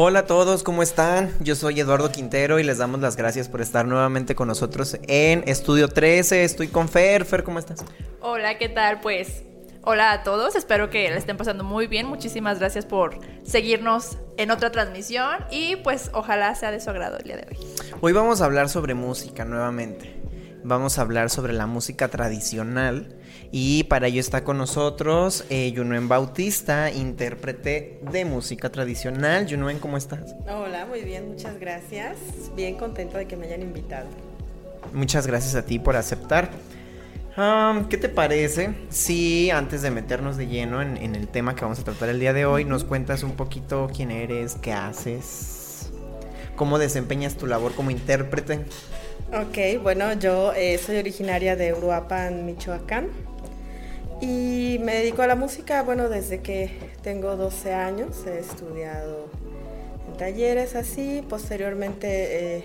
Hola a todos, ¿cómo están? Yo soy Eduardo Quintero y les damos las gracias por estar nuevamente con nosotros en Estudio 13. Estoy con Fer. Fer, ¿cómo estás? Hola, ¿qué tal? Pues hola a todos, espero que la estén pasando muy bien. Muchísimas gracias por seguirnos en otra transmisión y pues ojalá sea de su agrado el día de hoy. Hoy vamos a hablar sobre música nuevamente. Vamos a hablar sobre la música tradicional y para ello está con nosotros eh, Yunuen Bautista, intérprete de música tradicional. Yunuen, ¿cómo estás? Hola, muy bien, muchas gracias. Bien contento de que me hayan invitado. Muchas gracias a ti por aceptar. ¿Qué te parece si antes de meternos de lleno en, en, el tema que vamos a tratar el día de hoy, nos cuentas un poquito quién eres, qué haces, cómo desempeñas tu labor como intérprete? Ok, bueno, yo eh, soy originaria de Uruapan, Michoacán. Y me dedico a la música, bueno, desde que tengo 12 años. He estudiado en talleres así. Posteriormente eh,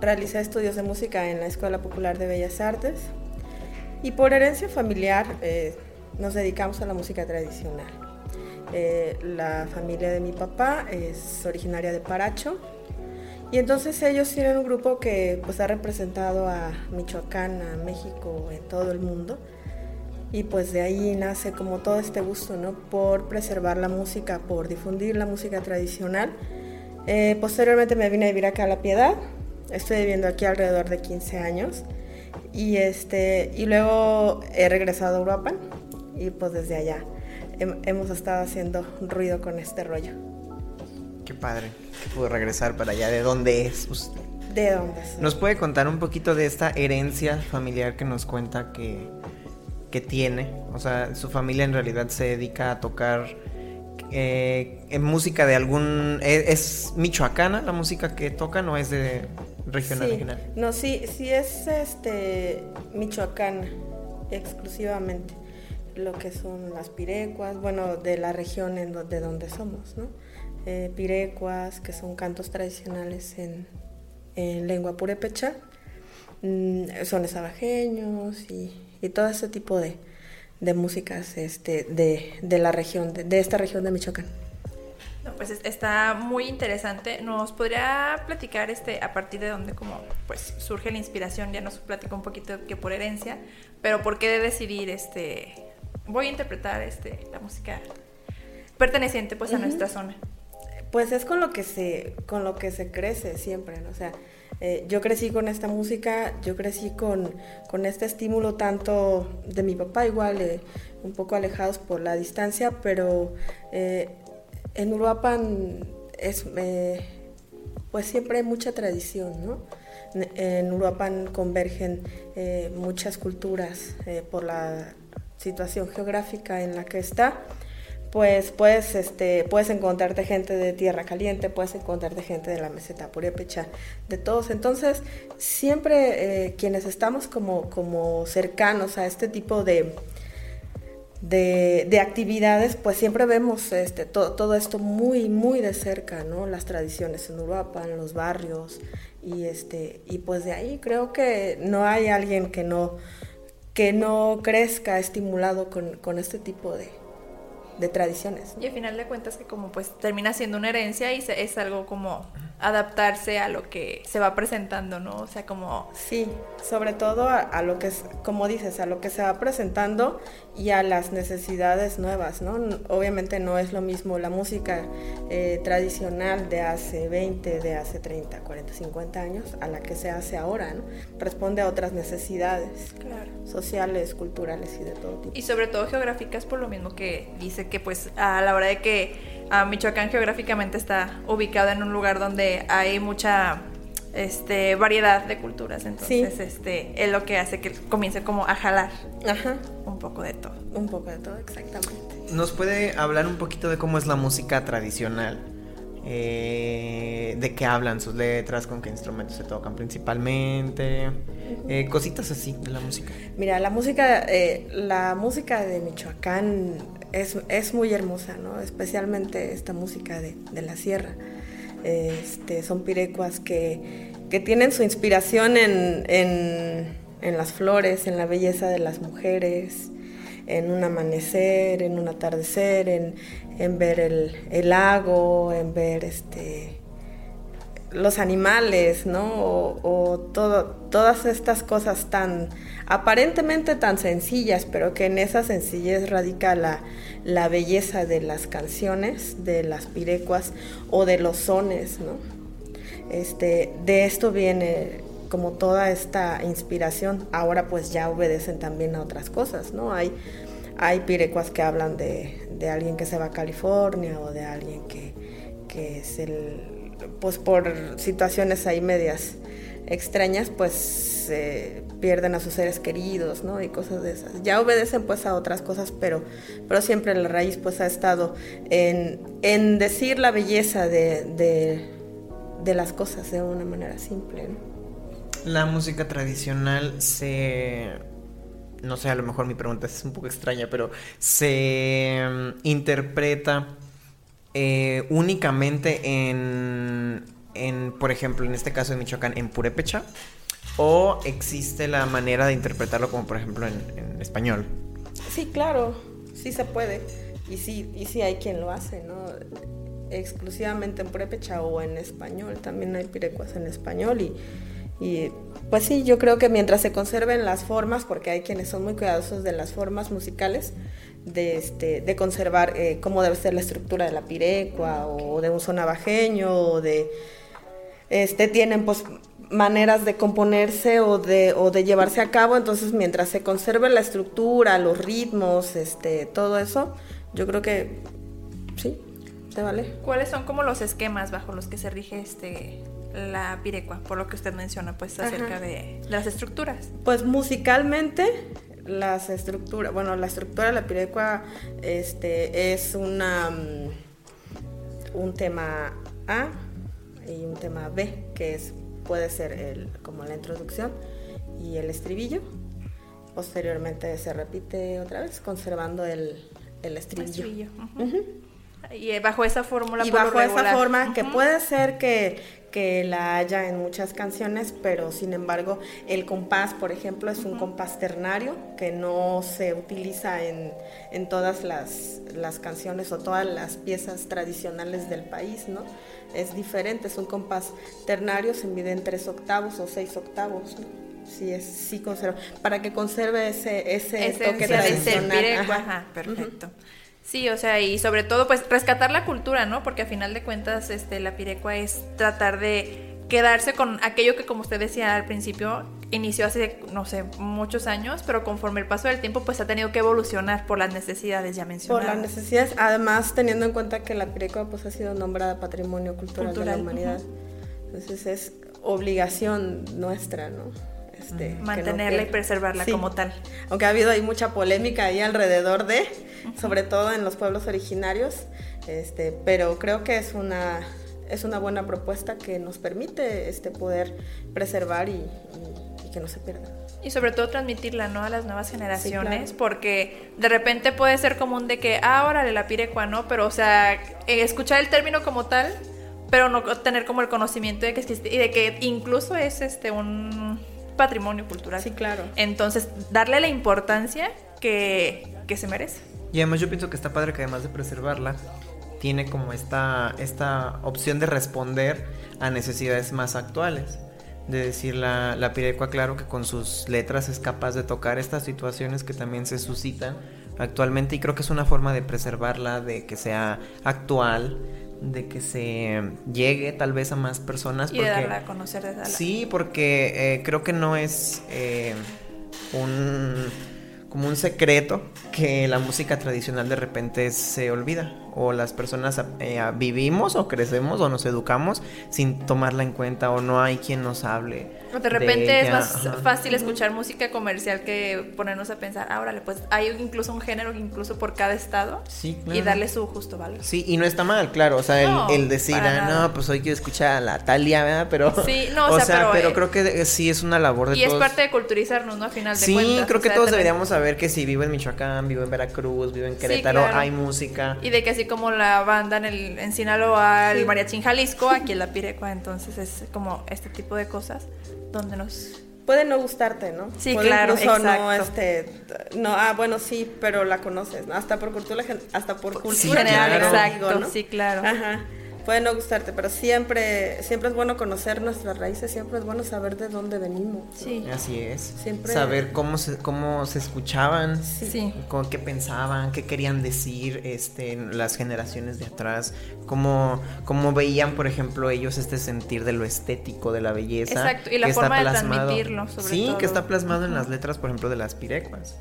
realicé estudios de música en la Escuela Popular de Bellas Artes. Y por herencia familiar eh, nos dedicamos a la música tradicional. Eh, la familia de mi papá es originaria de Paracho. Y entonces ellos tienen un grupo que pues ha representado a Michoacán, a México, en todo el mundo y pues de ahí nace como todo este gusto, ¿no? Por preservar la música, por difundir la música tradicional. Eh, posteriormente me vine a vivir acá a La Piedad, estoy viviendo aquí alrededor de 15 años y, este, y luego he regresado a Europa y pues desde allá hemos estado haciendo ruido con este rollo. Qué padre que pudo regresar para allá. ¿De dónde es usted? ¿De dónde es? ¿Nos puede contar un poquito de esta herencia familiar que nos cuenta que que tiene. O sea, su familia en realidad se dedica a tocar eh, en música de algún... ¿e-, ¿es, michoacana la música que tocan o es de regional regional? No, sí, sí es este michoacana exclusivamente. Lo que son las pirecuas, bueno, de la región en de donde somos, ¿no? Eh, pirecuas, que son cantos tradicionales en, en lengua purépecha, mm, sones abajeños y y todo ese tipo de, músicas este, de, la región, de, esta región de Michoacán. pues está muy interesante. ¿Nos podría platicar este, a partir de dónde como pues surge la inspiración? Ya nos platicó un poquito que por herencia, pero ¿por qué de decidir este voy a interpretar este la música perteneciente pues a nuestra zona? Pues es con lo que se con lo que se crece siempre, ¿no? O sea, eh, yo crecí con esta música, yo crecí con, este estímulo tanto de mi papá, igual eh, un poco alejados por la distancia, pero eh, en Uruapan es, pues siempre hay mucha tradición, ¿no? En Uruapan convergen muchas culturas por la situación geográfica en la que está pues puedes, este, puedes encontrarte gente de Tierra Caliente, puedes encontrarte gente de la meseta purépecha, de todos. Entonces, siempre eh, quienes estamos como, como cercanos a este tipo de, de, actividades, pues siempre vemos este, todo esto muy, muy de cerca, ¿no? Las tradiciones en Uruapan, los barrios, y, este, y pues de ahí creo que no hay alguien que no, que no crezca estimulado con, con este tipo de, de tradiciones. Y al final de cuentas que como pues termina siendo una herencia y es algo como adaptarse a lo que se va presentando, ¿no? O sea, como... Sí, sobre todo a, lo que es, como dices, a lo que se va presentando y a las necesidades nuevas, ¿no? Obviamente no es lo mismo la música eh, tradicional de hace 20, de hace 30, 40, 50 años a la que se hace ahora, ¿no? Responde a otras necesidades sociales, culturales y de todo tipo. Y sobre todo geográficas por lo mismo que dice que pues a la hora de que a Michoacán geográficamente está ubicado en un lugar donde hay mucha este, variedad de culturas. Entonces, este, es lo que hace que comience como a jalar un poco de todo. Un poco de todo, exactamente. ¿Nos puede hablar un poquito de cómo es la música tradicional? eh, de qué hablan sus letras, con qué instrumentos se tocan principalmente, eh, cositas así de la música. Mira, la música, eh, la música de Michoacán es, es, muy hermosa, ¿no? Especialmente esta música de, de la sierra. Este, son pirecuas que, que, tienen su inspiración en, en, en las flores, en la belleza de las mujeres, en un amanecer, en un atardecer, en, en ver el, el, lago, en ver este los animales, ¿no? O, todas estas cosas tan aparentemente tan sencillas, pero que en esa sencillez radica la, la belleza de las canciones, de las pirecuas o de los sones, ¿no? Este, de esto viene como toda esta inspiración. Ahora pues ya obedecen también a otras cosas, ¿no? Hay, hay pirecuas que hablan de, de alguien que se va a California o de alguien que, que es el, pues por situaciones ahí medias extrañas, pues eh, pierden a sus seres queridos, ¿no? Y cosas de esas. Ya obedecen pues a otras cosas, pero, pero siempre la raíz pues ha estado en, en decir la belleza de, de, de, las cosas de una manera simple, ¿no? La música tradicional se... No sé, a lo mejor mi pregunta es un poco extraña, pero se um, interpreta eh, únicamente en, en, por ejemplo, en este caso de Michoacán, en purépecha, o existe la manera de interpretarlo como, por ejemplo, en, en español. Sí, claro, sí se puede. Y sí, y sí hay quien lo hace, ¿no? Exclusivamente en purépecha o en español. También hay pirecuas en español y, y pues sí, yo creo que mientras se conserven las formas, porque hay quienes son muy cuidadosos de las formas musicales, de, este, de conservar eh, cómo debe ser la estructura de la pirecua o de un son navajeño o de... Este, tienen pues maneras de componerse o de, o de llevarse a cabo, entonces mientras se conserve la estructura, los ritmos, este, todo eso, yo creo que sí, te vale. ¿Cuáles son como los esquemas bajo los que se rige este la pirecua, por lo que usted menciona, pues acerca de, de, las estructuras? Pues musicalmente las estructuras, bueno, la estructura de la pirecua este, es una, um, un tema A y un tema B, que es, puede ser el, como la introducción y el estribillo. Posteriormente se repite otra vez, conservando el, el estribillo. estribillo. Uh -huh. Uh -huh. Y bajo esa fórmula. Y bajo esa forma, uh -huh. que puede ser que, que, la haya en muchas canciones, pero sin embargo, el compás, por ejemplo, es un compás ternario que no se utiliza en, en todas las, las, canciones o todas las piezas tradicionales del país, ¿no? Es diferente, es un compás ternario, se mide en tres octavos o seis octavos, ¿no? sí es sí conserva para que conserve ese ese Esencia toque tradicional ajá. Ajá, perfecto uh -huh. Sí, o sea, y sobre todo, pues, rescatar la cultura, ¿no? Porque a final de cuentas, este, la pirecua es tratar de quedarse con aquello que, como usted decía al principio, inició hace, no sé, muchos años, pero conforme el paso del tiempo, pues ha tenido que evolucionar por las necesidades ya mencionadas. Por las necesidades, además, teniendo en cuenta que la pirecua, pues, ha sido nombrada Patrimonio Cultural, cultural. de la Humanidad. Uh -huh. Entonces, es obligación nuestra, ¿no? Este, mantenerla no y preservarla sí. como tal. Aunque ha habido ahí mucha polémica ahí alrededor de, uh -huh. sobre todo en los pueblos originarios, este, pero creo que es una es una buena propuesta que nos permite este poder preservar y, y, y que no se pierda. Y sobre todo transmitirla ¿no? a las nuevas generaciones, sí, claro. porque de repente puede ser común de que, ah, órale, la pirecua, ¿no? Pero, o sea, escuchar el término como tal, pero no tener como el conocimiento de que existe y de que incluso es este un patrimonio cultural. Sí, claro. Entonces, darle la importancia que, que se merece. Y además yo pienso que está padre que además de preservarla, tiene como esta, esta opción de responder a necesidades más actuales. De decir, la, la Pirecua, claro que con sus letras es capaz de tocar estas situaciones que también se suscitan actualmente y creo que es una forma de preservarla, de que sea actual, de que se llegue tal vez a más personas. Y porque, de darla a conocer. Sí, porque eh, creo que no es eh, un como un secreto que la música tradicional de repente se olvida o las personas eh, vivimos o crecemos o nos educamos sin tomarla en cuenta o no hay quien nos hable. O de repente es más fácil escuchar música comercial que ponernos a pensar, ah, órale, pues hay incluso un género incluso por cada estado sí, y darle su justo valor. Sí, y no está mal, claro, o sea, el, decir, ah, no, pues hoy quiero escuchar a la Talia, ¿verdad? Pero, sí, no, o, sea, pero, creo que sí es una labor de y es parte de culturizarnos, ¿no? Al final de sí, cuentas. Sí, creo que todos deberíamos saber que si vivo en Michoacán, vivo en Veracruz, vivo en Querétaro, hay música. Y de que así como la banda en, el, en Sinaloa, el Mariachi Jalisco, aquí en la Pirecua, entonces es como este tipo de cosas donde nos puede no gustarte, ¿no? Sí, claro, incluso no este no ah bueno sí, pero la conoces, ¿no? Hasta por cultura hasta por cultura sí, general, exacto, ¿no? Sí, claro. Ajá puede no gustarte, pero siempre, siempre es bueno conocer nuestras raíces, siempre es bueno saber de dónde venimos. Sí. Así es. Siempre... Saber cómo se, cómo se escuchaban, sí. Con qué pensaban, qué querían decir este, las generaciones de atrás, cómo, cómo veían, por ejemplo, ellos este sentir de lo estético, de la belleza. Exacto, y la forma de transmitirlo, sobre Sí, que está plasmado en las letras, por ejemplo, de las pirecuas.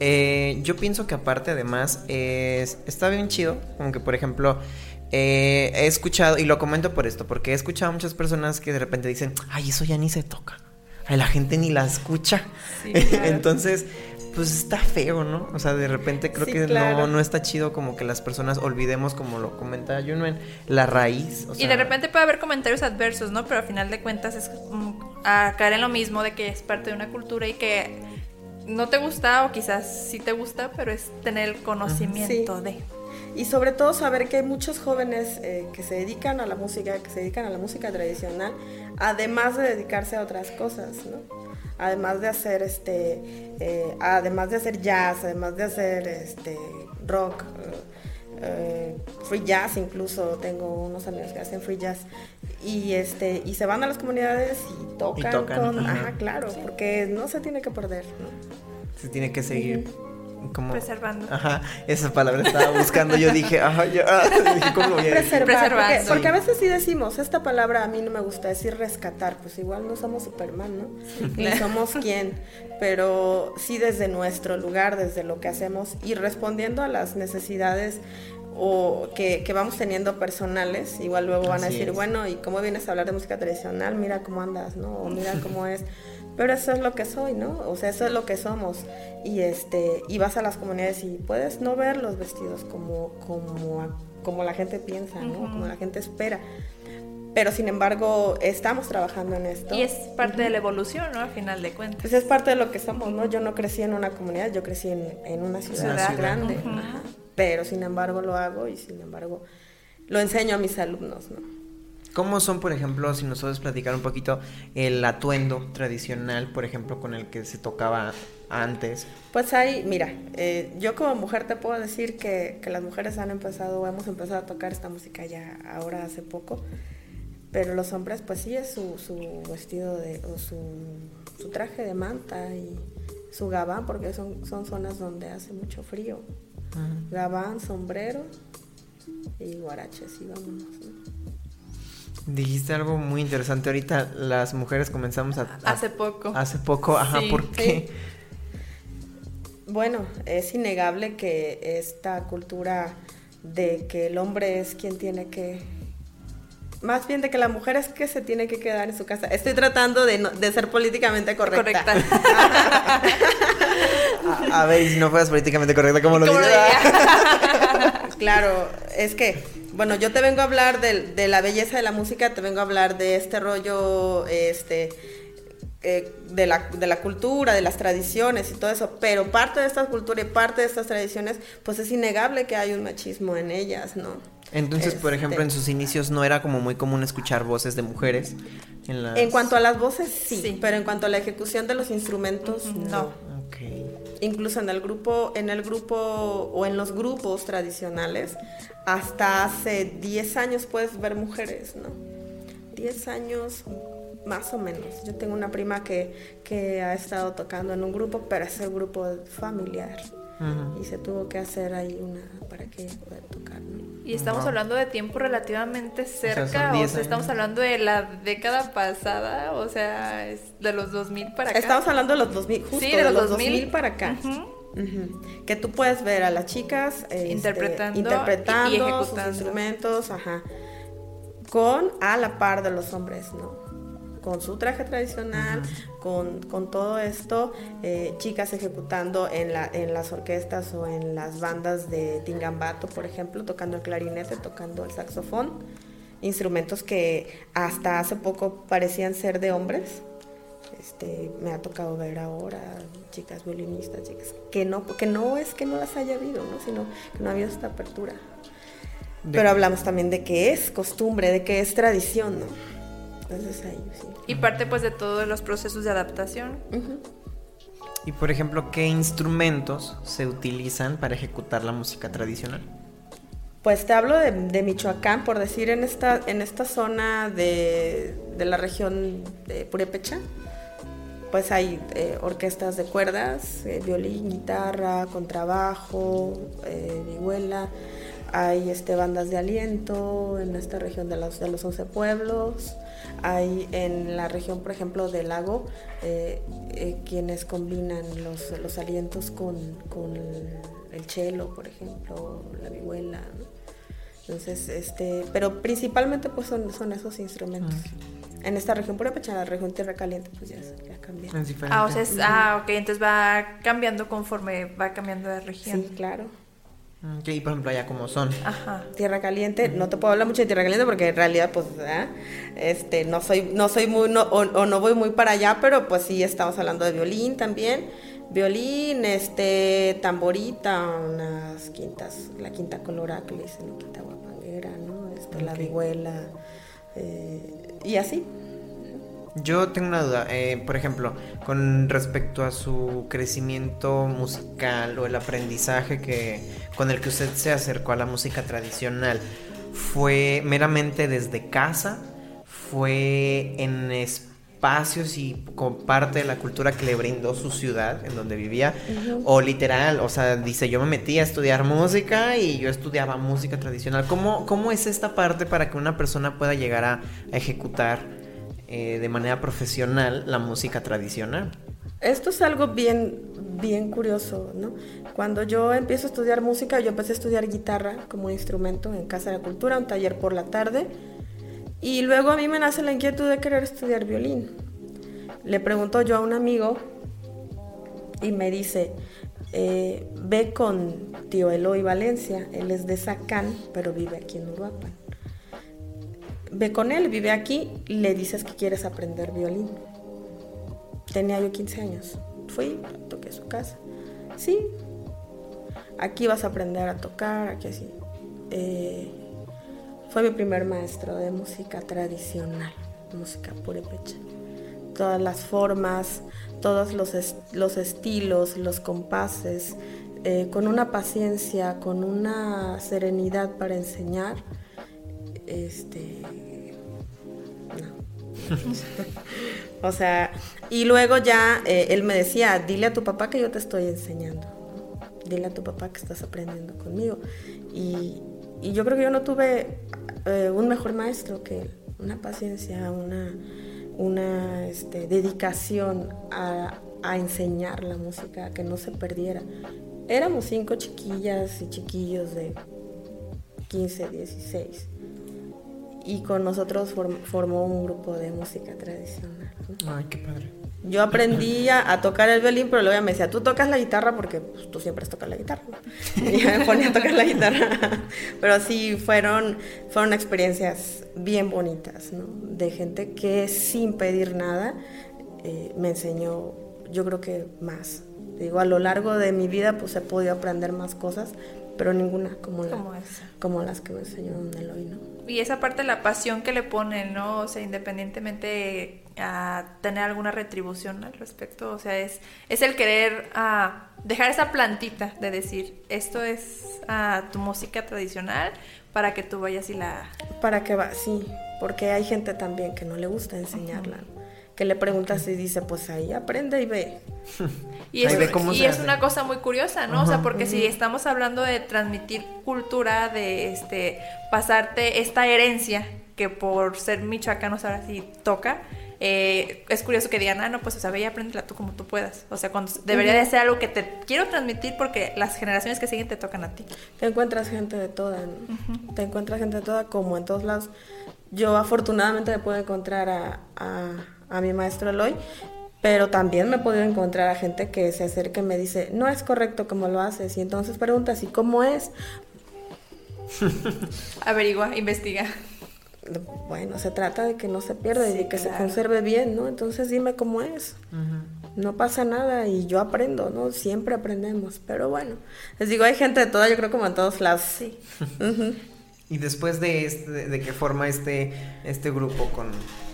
Eh, yo pienso que aparte además es, está bien chido, como que por ejemplo eh, he escuchado, y lo comento por esto, porque he escuchado a muchas personas que de repente dicen, ay, eso ya ni se toca, ay, la gente ni la escucha. Entonces, pues está feo, ¿no? O sea, de repente creo que no, no está chido como que las personas olvidemos, como lo comenta Junuen, la raíz. y de repente puede haber comentarios adversos, ¿no? Pero al final de cuentas es a caer en lo mismo de que es parte de una cultura y que no te gusta o quizás sí te gusta, pero es tener el conocimiento de. Y sobre todo saber que hay muchos jóvenes eh, que se dedican a la música, que se dedican a la música tradicional, además de dedicarse a otras cosas, ¿no? Además de hacer este, eh, además de hacer jazz, además de hacer este rock, eh, free jazz incluso tengo unos amigos que hacen free jazz y este y se van a las comunidades y tocan, con ajá. claro porque no se tiene que perder se tiene que seguir como preservando. Ajá esa palabra estaba buscando yo dije ajá yo dije cómo lo voy a Preservar, porque, a veces sí decimos esta palabra a mí no me gusta decir rescatar pues igual no somos Superman no ni somos quién pero sí desde nuestro lugar desde lo que hacemos y respondiendo a las necesidades o que, vamos teniendo personales, igual luego van a decir, bueno, ¿y cómo vienes a hablar de música tradicional? Mira cómo andas, ¿no? O mira cómo es. Pero eso es lo que soy, ¿no? O sea, eso es lo que somos. Y este, y vas a las comunidades y puedes no ver los vestidos como, como, como la gente piensa, ¿no? Como la gente espera. Pero sin embargo, estamos trabajando en esto. Y es parte de la evolución, ¿no? Al final de cuentas. Pues es parte de lo que somos, ¿no? Yo no crecí en una comunidad, yo crecí en, una ciudad, grande pero sin embargo lo hago y sin embargo lo enseño a mis alumnos, ¿no? ¿Cómo son, por ejemplo, si nosotros platicar un poquito el atuendo tradicional, por ejemplo, con el que se tocaba antes? Pues ahí, mira, eh, yo como mujer te puedo decir que, que, las mujeres han empezado, hemos empezado a tocar esta música ya ahora hace poco, pero los hombres pues sí es su, su vestido de, o su, su traje de manta y su gabán, porque son, son zonas donde hace mucho frío gabán, sombrero y guaraches y vámonos. Dijiste algo muy interesante ahorita, las mujeres comenzamos a... hace poco. Hace poco, ajá, ¿por qué? Bueno, es innegable que esta cultura de que el hombre es quien tiene que más bien de que la mujer es que se tiene que quedar en su casa. Estoy tratando de, de ser políticamente correcta. Correcta. a, ver, si no fueras políticamente correcta, ¿cómo lo dirías? claro, es que, bueno, yo te vengo a hablar de, de, la belleza de la música, te vengo a hablar de este rollo, este, eh, de, la, de la cultura, de las tradiciones y todo eso, pero parte de esta cultura y parte de estas tradiciones, pues es innegable que hay un machismo en ellas, ¿no? Entonces, por ejemplo, en sus inicios no era como muy común escuchar voces de mujeres. En, cuanto a las voces, sí, pero en cuanto a la ejecución de los instrumentos, no. Incluso en el grupo, en el grupo o en los grupos tradicionales, hasta hace 10 años puedes ver mujeres, ¿no? 10 años más o menos. Yo tengo una prima que, que ha estado tocando en un grupo, pero es el grupo familiar y se tuvo que hacer ahí una para que pueda tocar. Y estamos hablando de tiempo relativamente cerca, o sea, estamos hablando de la década pasada, o sea, es de los 2000 para acá. Estamos hablando de los 2000, justo sí, de, los, 2000. para acá. Ujú. Que tú puedes ver a las chicas este, Interpretando interpretando y- y sus ejecutando. instrumentos, ajá, con a la par de los hombres, ¿no? Con su traje tradicional, con, con todo esto, eh, chicas ejecutando en, la, en las orquestas o en las bandas de Tingambato, por ejemplo, tocando el clarinete, tocando el saxofón, instrumentos que hasta hace poco parecían ser de hombres. Este, me ha tocado ver ahora chicas violinistas, chicas que no, que no es que no las haya habido, ¿no? sino que no ha habido esta apertura. De- Pero hablamos también de que es costumbre, de que es tradición, ¿no? Entonces ahí sí. Y parte pues de todos los procesos de adaptación. Y por ejemplo, ¿qué instrumentos se utilizan para ejecutar la música tradicional? Pues te hablo de, de Michoacán, por decir, en esta, en esta zona de, de la región de Purépecha, pues hay eh, orquestas de cuerdas, eh, violín, guitarra, contrabajo, eh, vihuela, hay este, bandas de aliento en esta región de los, de los 11 pueblos, hay en la región, por ejemplo, del lago, eh, eh, quienes combinan los, los alientos con, con el, el cello, por ejemplo, la vihuela, ¿no? Entonces, este, pero principalmente pues son, son esos instrumentos. En esta región Purépecha, en la región Tierra Caliente, pues ya, ya diferente. Ah, o sea, es- ah, ok, entonces va cambiando conforme va cambiando de región. Sí, claro. Ok, y por ejemplo, allá como son. Aja. Tierra Caliente, no te puedo hablar mucho de Tierra Caliente porque en realidad pues ¿ah? este no soy no soy muy no, o, o no voy muy para allá, pero pues sí estamos hablando de violín también. Violín, este tamborita, unas quintas, la quinta colorada que le dicen, ¿no? quinta guapanguera, ¿no? Este, la vihuela eh, y así. Yo tengo una duda, eh, por ejemplo, con respecto a su crecimiento musical o el aprendizaje que con el que usted se acercó a la música tradicional, ¿fue meramente desde casa? ¿Fue en espacios y como parte de la cultura que le brindó su ciudad en donde vivía? O literal, o sea, dice, yo me metí a estudiar música y yo estudiaba música tradicional. ¿Cómo, cómo es esta parte para que una persona pueda llegar a, a ejecutar eh, de manera profesional la música tradicional? Esto es algo bien, bien curioso, ¿no? Cuando yo empiezo a estudiar música, yo empecé a estudiar guitarra como instrumento en Casa de la Cultura, un taller por la tarde, y luego a mí me nace la inquietud de querer estudiar violín. Le pregunto yo a un amigo y me dice, eh, ve con tío Eloy Valencia, él es de Zacán, pero vive aquí en Uruapan. Ve con él, vive aquí, le dices que quieres aprender violín. Tenía yo 15 años. Fui, toqué su casa. Sí, aquí vas a aprender a tocar, aquí así. Eh, fue mi primer maestro de música tradicional, música purépecha. Todas las formas, todos los, los estilos, los compases, eh, con una paciencia, con una serenidad para enseñar. Este. O sea, y luego ya eh, él me decía, dile a tu papá que yo te estoy enseñando. Dile a tu papá que estás aprendiendo conmigo. Y, yo creo que yo no tuve eh, un mejor maestro que él. Una paciencia, una, una este, dedicación a, a enseñar la música, a que no se perdiera. Éramos cinco chiquillas y chiquillos de 15, 16 y con nosotros form- formó un grupo de música tradicional. ¿no? Ay, qué padre. Yo aprendí a, a tocar el violín, pero luego me decía, tú tocas la guitarra porque pues, tú siempre has tocado la guitarra. Y ya me ponía a tocar la guitarra. Pero sí, fueron, fueron experiencias bien bonitas, ¿no? De gente que sin pedir nada eh, me enseñó, yo creo que más. Digo, a lo largo de mi vida pues he podido aprender más cosas, pero ninguna como, la- Como las que me enseñó Eloy, ¿no? Y esa parte de la pasión que le ponen, ¿no? O sea, independientemente a tener alguna retribución al respecto, o sea, es, es el querer ah, dejar esa plantita de decir, esto es ah, tu música tradicional para que tú vayas y la... Para que va, sí, porque hay gente también que no le gusta enseñarla. Que le preguntas y dice, pues ahí aprende y ve. Y es, ve y una cosa muy curiosa, ¿no? O sea, porque si estamos hablando de transmitir cultura, de este pasarte esta herencia que por ser michoacanos ahora sí toca, eh, es curioso que digan, ah, no, pues, o sea, ve y apréndela tú como tú puedas. O sea, cuando debería de ser algo que te quiero transmitir porque las generaciones que siguen te tocan a ti. Te encuentras gente de toda, ¿no? Te encuentras gente de toda, como en todos lados. Yo afortunadamente me puedo encontrar a, a, a mi maestro Eloy, pero también me he podido encontrar a gente que se acerca y me dice, no es correcto como lo haces. Y entonces preguntas, ¿y cómo es? Averigua, investiga. Bueno, se trata de que no se pierda y de que se conserve bien, ¿no? Entonces dime cómo es. No pasa nada y yo aprendo, ¿no? Siempre aprendemos. Pero bueno, les digo, hay gente de toda, yo creo como en todos lados. Sí. Y después de, este, de que forma este, este grupo con,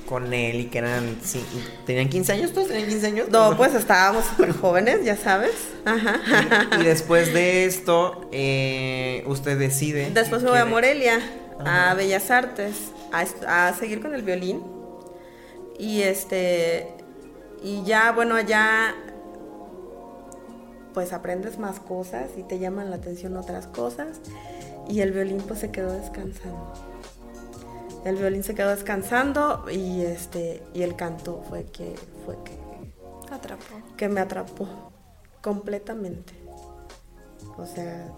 con él y que eran, sí, tenían 15 años, todos tenían 15 años. No, pues estábamos súper jóvenes, ya sabes. Ajá. Y, después de esto, eh, usted decide. Después me voy a Morelia, a Bellas Artes, a, a, seguir con el violín. Y este, y ya, bueno, allá pues aprendes más cosas y te llaman la atención otras cosas. Y el violín pues se quedó descansando el violín se quedó descansando y este y el canto fue que fue que atrapó. que me atrapó completamente. O sea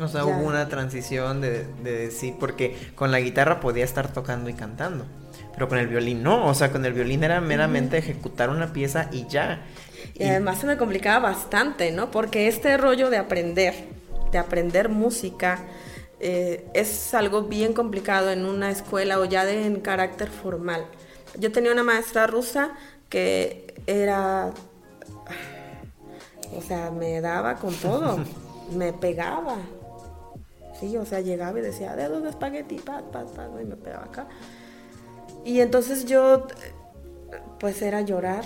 o sea hubo una transición de, decir porque con la guitarra podía estar tocando y cantando pero con el violín no. O sea con el violín era meramente ejecutar una pieza y ya. Y, y además se me complicaba bastante no porque este rollo de aprender de aprender música eh, es algo bien complicado en una escuela o ya de en carácter formal. Yo tenía una maestra rusa que era, o sea, me daba con todo, me pegaba. Sí, o sea, llegaba y decía, dedos de espagueti, pat, pat, pat, y me pegaba acá. Y entonces yo, pues era llorar,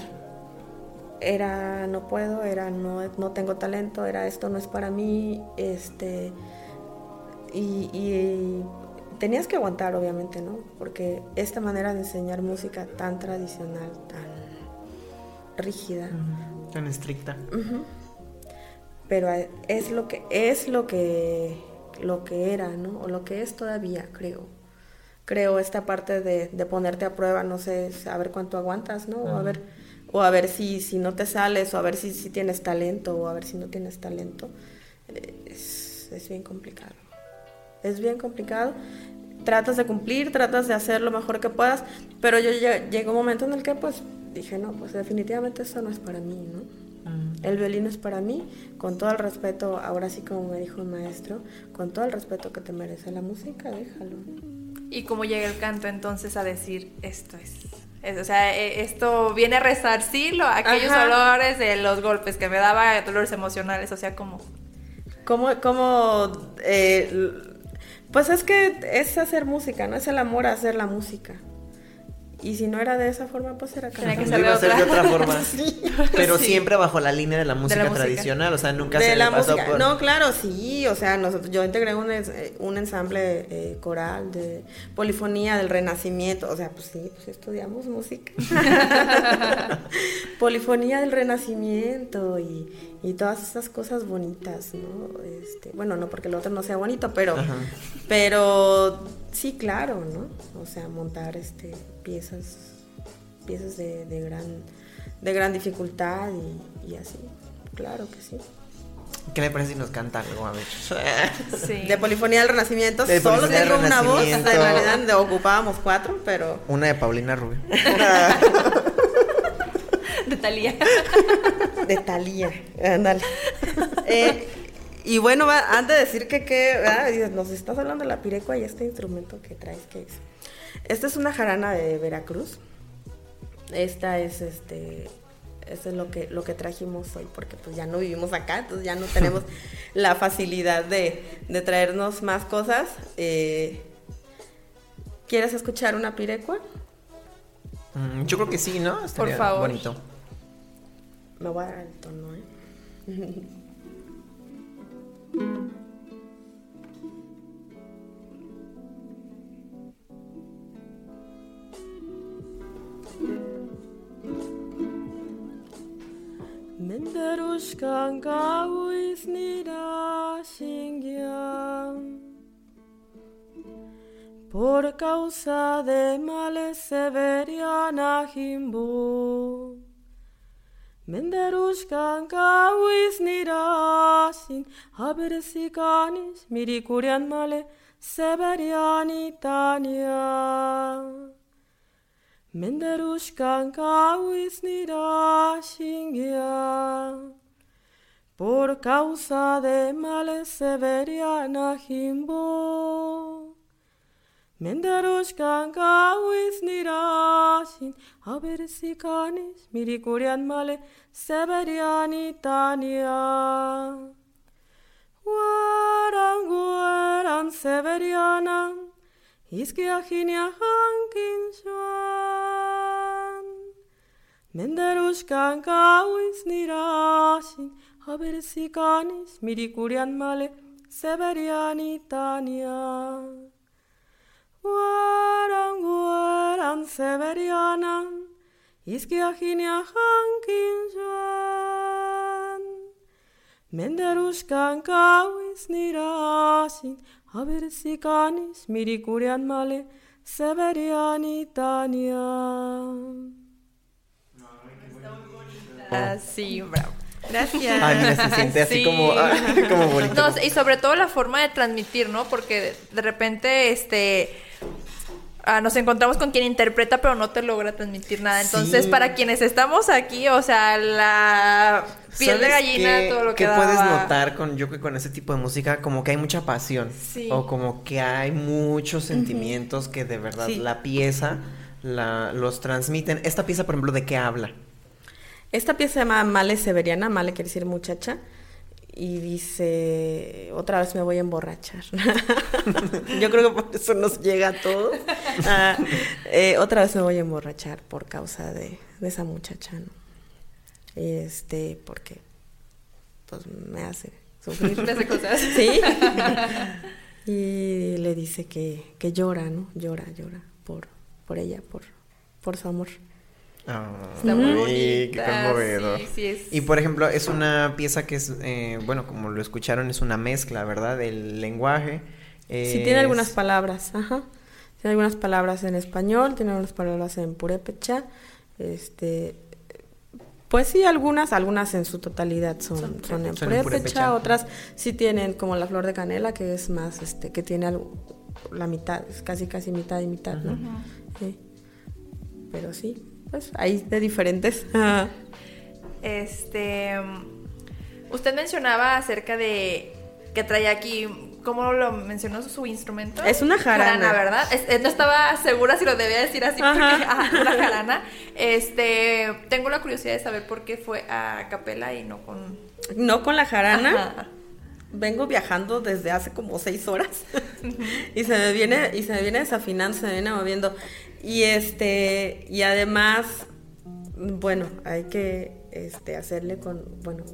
era no puedo, era no, no tengo talento, era esto no es para mí, este y, tenías que aguantar, obviamente, ¿no? Porque esta manera de enseñar música tan tradicional, tan rígida. Tan estricta. Pero es lo que es lo que lo que era, ¿no? O lo que es todavía, creo. Creo esta parte de, ponerte a prueba, no sé, a ver cuánto aguantas, ¿no? O a ver, o a ver si, si no te sales, o a ver si, si tienes talento, o a ver si no tienes talento. Es, es bien complicado es bien complicado. Tratas de cumplir, tratas de hacer lo mejor que puedas, pero yo llegó un momento en el que pues dije, no, pues definitivamente eso no es para mí, ¿no? Mm. El violín es para mí, con todo el respeto, ahora sí como me dijo el maestro, con todo el respeto que te merece la música, déjalo. ¿Y cómo llega el canto entonces a decir esto es? o sea, e, esto viene a resarcirlo, aquellos dolores de los golpes que me daba, dolores emocionales, o sea, como... ¿Cómo, cómo eh, pues es que es hacer música, ¿no? Es el amor a hacer la música. Y si no era de esa forma, pues era cantar. que ser de, otra. de otra forma. Pero siempre bajo la línea de la música, tradicional, o sea, nunca se la le pasó música. No, claro, sí, o sea, nosotros, yo integré un, eh, un ensamble eh, coral de polifonía del Renacimiento, o sea, pues sí, pues estudiamos música. polifonía del Renacimiento y, y, todas esas cosas bonitas, ¿no? Este, bueno, no porque el otro no sea bonito, pero, pero sí, claro, ¿no? O sea, montar este piezas, piezas de, gran, de gran dificultad y, así. Claro que sí. ¿Qué le parece si nos canta algo? A ver. De Polifonía del Renacimiento, solo tengo una voz. En realidad ocupábamos cuatro, pero. Una de Paulina Rubio. de Talía. De Talía. Ándale. Eh, y bueno, antes de decir que, que nos estás hablando de la pirecua y este instrumento que traes, ¿qué es? Esta es una jarana de Veracruz. Esta es este eso es lo que lo que trajimos hoy porque pues ya no vivimos acá, entonces ya no tenemos la facilidad de, traernos más cosas. Eh, ¿Quieres escuchar una pirecua? Mm, yo creo que sí, ¿no? Por favor. Bonito. Me voy a dar el tono, ¿eh? Por causa de males severiana jimbo. Menderuskan gau iznirazin, haberezik aniz, mirikurean male, zeberian itania. Menderuskan gau iznirazin gea, por causa de male, zeberian ahimbo. Por causa de male, zeberian ahimbo. Menderushkan gauiz nirasin, haberzikanis mirikurian male severian itania. Guaran guaran severiana, izkiajinia hankin joan. Menderushkan gauiz nirasin, haberzikanis mirikurian male severian itania. Guaran guaran severiana, izkiajinia hankin joan. Menderushkan gauiz nirasin, haberzikanis mirikurian male severian itania. Así, bravo. Gracias. Ay, mira, se siente así Sí. como, ah, como bonito. No, y sobre todo la forma de transmitir, ¿no? Porque de repente, este... ah, nos encontramos con quien interpreta pero no te logra transmitir nada. Entonces, Sí. para quienes estamos aquí, o sea, la piel de ¿Sabes gallina, qué- todo lo que qué puedes notar con yo que con ese tipo de música como que hay mucha pasión Sí. o como que hay muchos sentimientos que de verdad Sí. la pieza la, los transmiten. Esta pieza, por ejemplo, ¿de qué habla? Esta pieza se llama Male Severiana, Male quiere decir muchacha, y dice, otra vez me voy a emborrachar. Yo creo que por eso nos llega a todos. Ah, eh, otra vez me voy a emborrachar por causa de, de esa muchacha, ¿no? Este, porque pues me hace sufrir. Le hace cosas. Sí. y le dice que, que llora, ¿no? Llora, llora por, por ella, por, por su amor. Está muy Uy, qué bonita, conmovedor. sí, sí es. Y por ejemplo, es una pieza que es, eh, bueno, como lo escucharon, es una mezcla, ¿verdad? Del lenguaje. Sí, tiene algunas Es- palabras, ajá. Tiene algunas palabras en español, tiene algunas palabras en purépecha. Este, pues sí, algunas, algunas en su totalidad son, Son son, en Son en purépecha, purépecha. otras sí tienen como la flor de canela, que es más, este, que tiene algo- la mitad, es casi casi mitad y mitad, ¿no? Sí. Pero sí, pues hay de diferentes. Este. Usted mencionaba acerca de que traía aquí. ¿Cómo lo mencionó su instrumento? Es una jarana. ¿verdad? Es- eh, no estaba segura si lo debía decir así porque Ajá. ajá, una jarana. Este, tengo la curiosidad de saber por qué fue a capela y no con no con la jarana. Ajá. vengo viajando desde hace como seis horas y se me viene y se me viene desafinando, se me viene moviendo y este y además bueno hay que este hacerle con bueno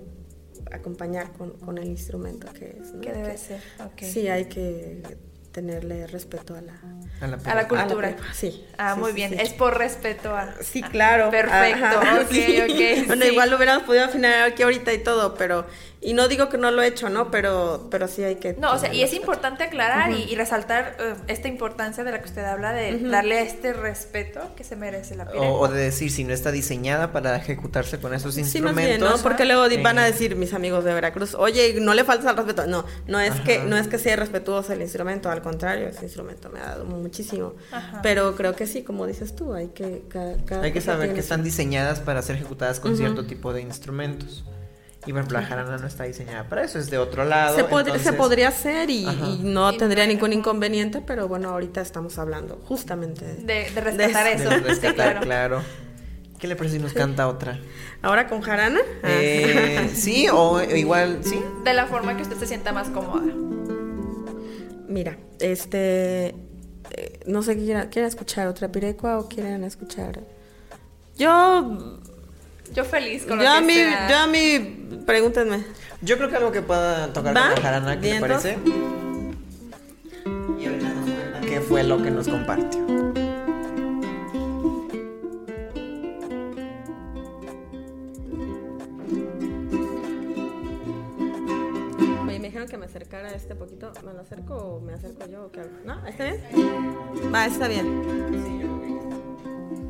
acompañar con, con el instrumento que es ¿no? ¿Qué debe Que- ser? Sí hay que tenerle respeto a la A la, A la cultura. sí Ah, sí, muy sí, bien. sí. Es por respeto a. Sí, claro. Perfecto, Ajá, ok, sí. ok, Bueno, sí. igual lo hubiéramos podido afinar aquí ahorita y todo, pero... Y no digo que no lo he hecho, ¿no? Pero, pero sí hay que... No, o sea, y es importante aclarar y, y resaltar eh, esta importancia de la que usted habla de darle este respeto que se merece la piel. O, o de decir, si no está diseñada para ejecutarse con esos Sí, más instrumentos. bien, ¿no? Porque luego van a eh, decir mis amigos de Veracruz, oye, no le falta el respeto. No, no es que no es que sea respetuoso el instrumento, al contrario, ese instrumento me ha dado muchísimo. Ajá. Pero creo que sí, como dices tú, hay que... ca- cada Hay que saber tiene que están diseñadas para ser ejecutadas con Ujú. cierto tipo de instrumentos. Y por ejemplo, la jarana no está diseñada para eso, es de otro lado. Se, podría- se podría hacer y, no Y tendría no- ningún inconveniente, pero bueno, ahorita estamos hablando justamente de... De, de- eso. de sí, rescatar, claro. claro. ¿Qué le parece si nos canta otra? Ahora con jarana. Ah. Eh, sí, o igual, sí. De la forma que usted se sienta más cómoda. Mira, este... eh, no sé, ¿quieren, ¿quieren escuchar otra pirecua o quieren escuchar...? Yo... Yo feliz con Yo lo a que mí, sea. yo a mí, pregúntenme. Yo creo que algo que pueda tocar ¿Va? con la jarana, ¿qué Vientos. parece? Y ahorita nos cuenta qué fue lo que nos compartió. Este poquito. ¿me lo acerco o me acerco yo? qué hago? ¿No? ¿Está bien? Va, está bien. En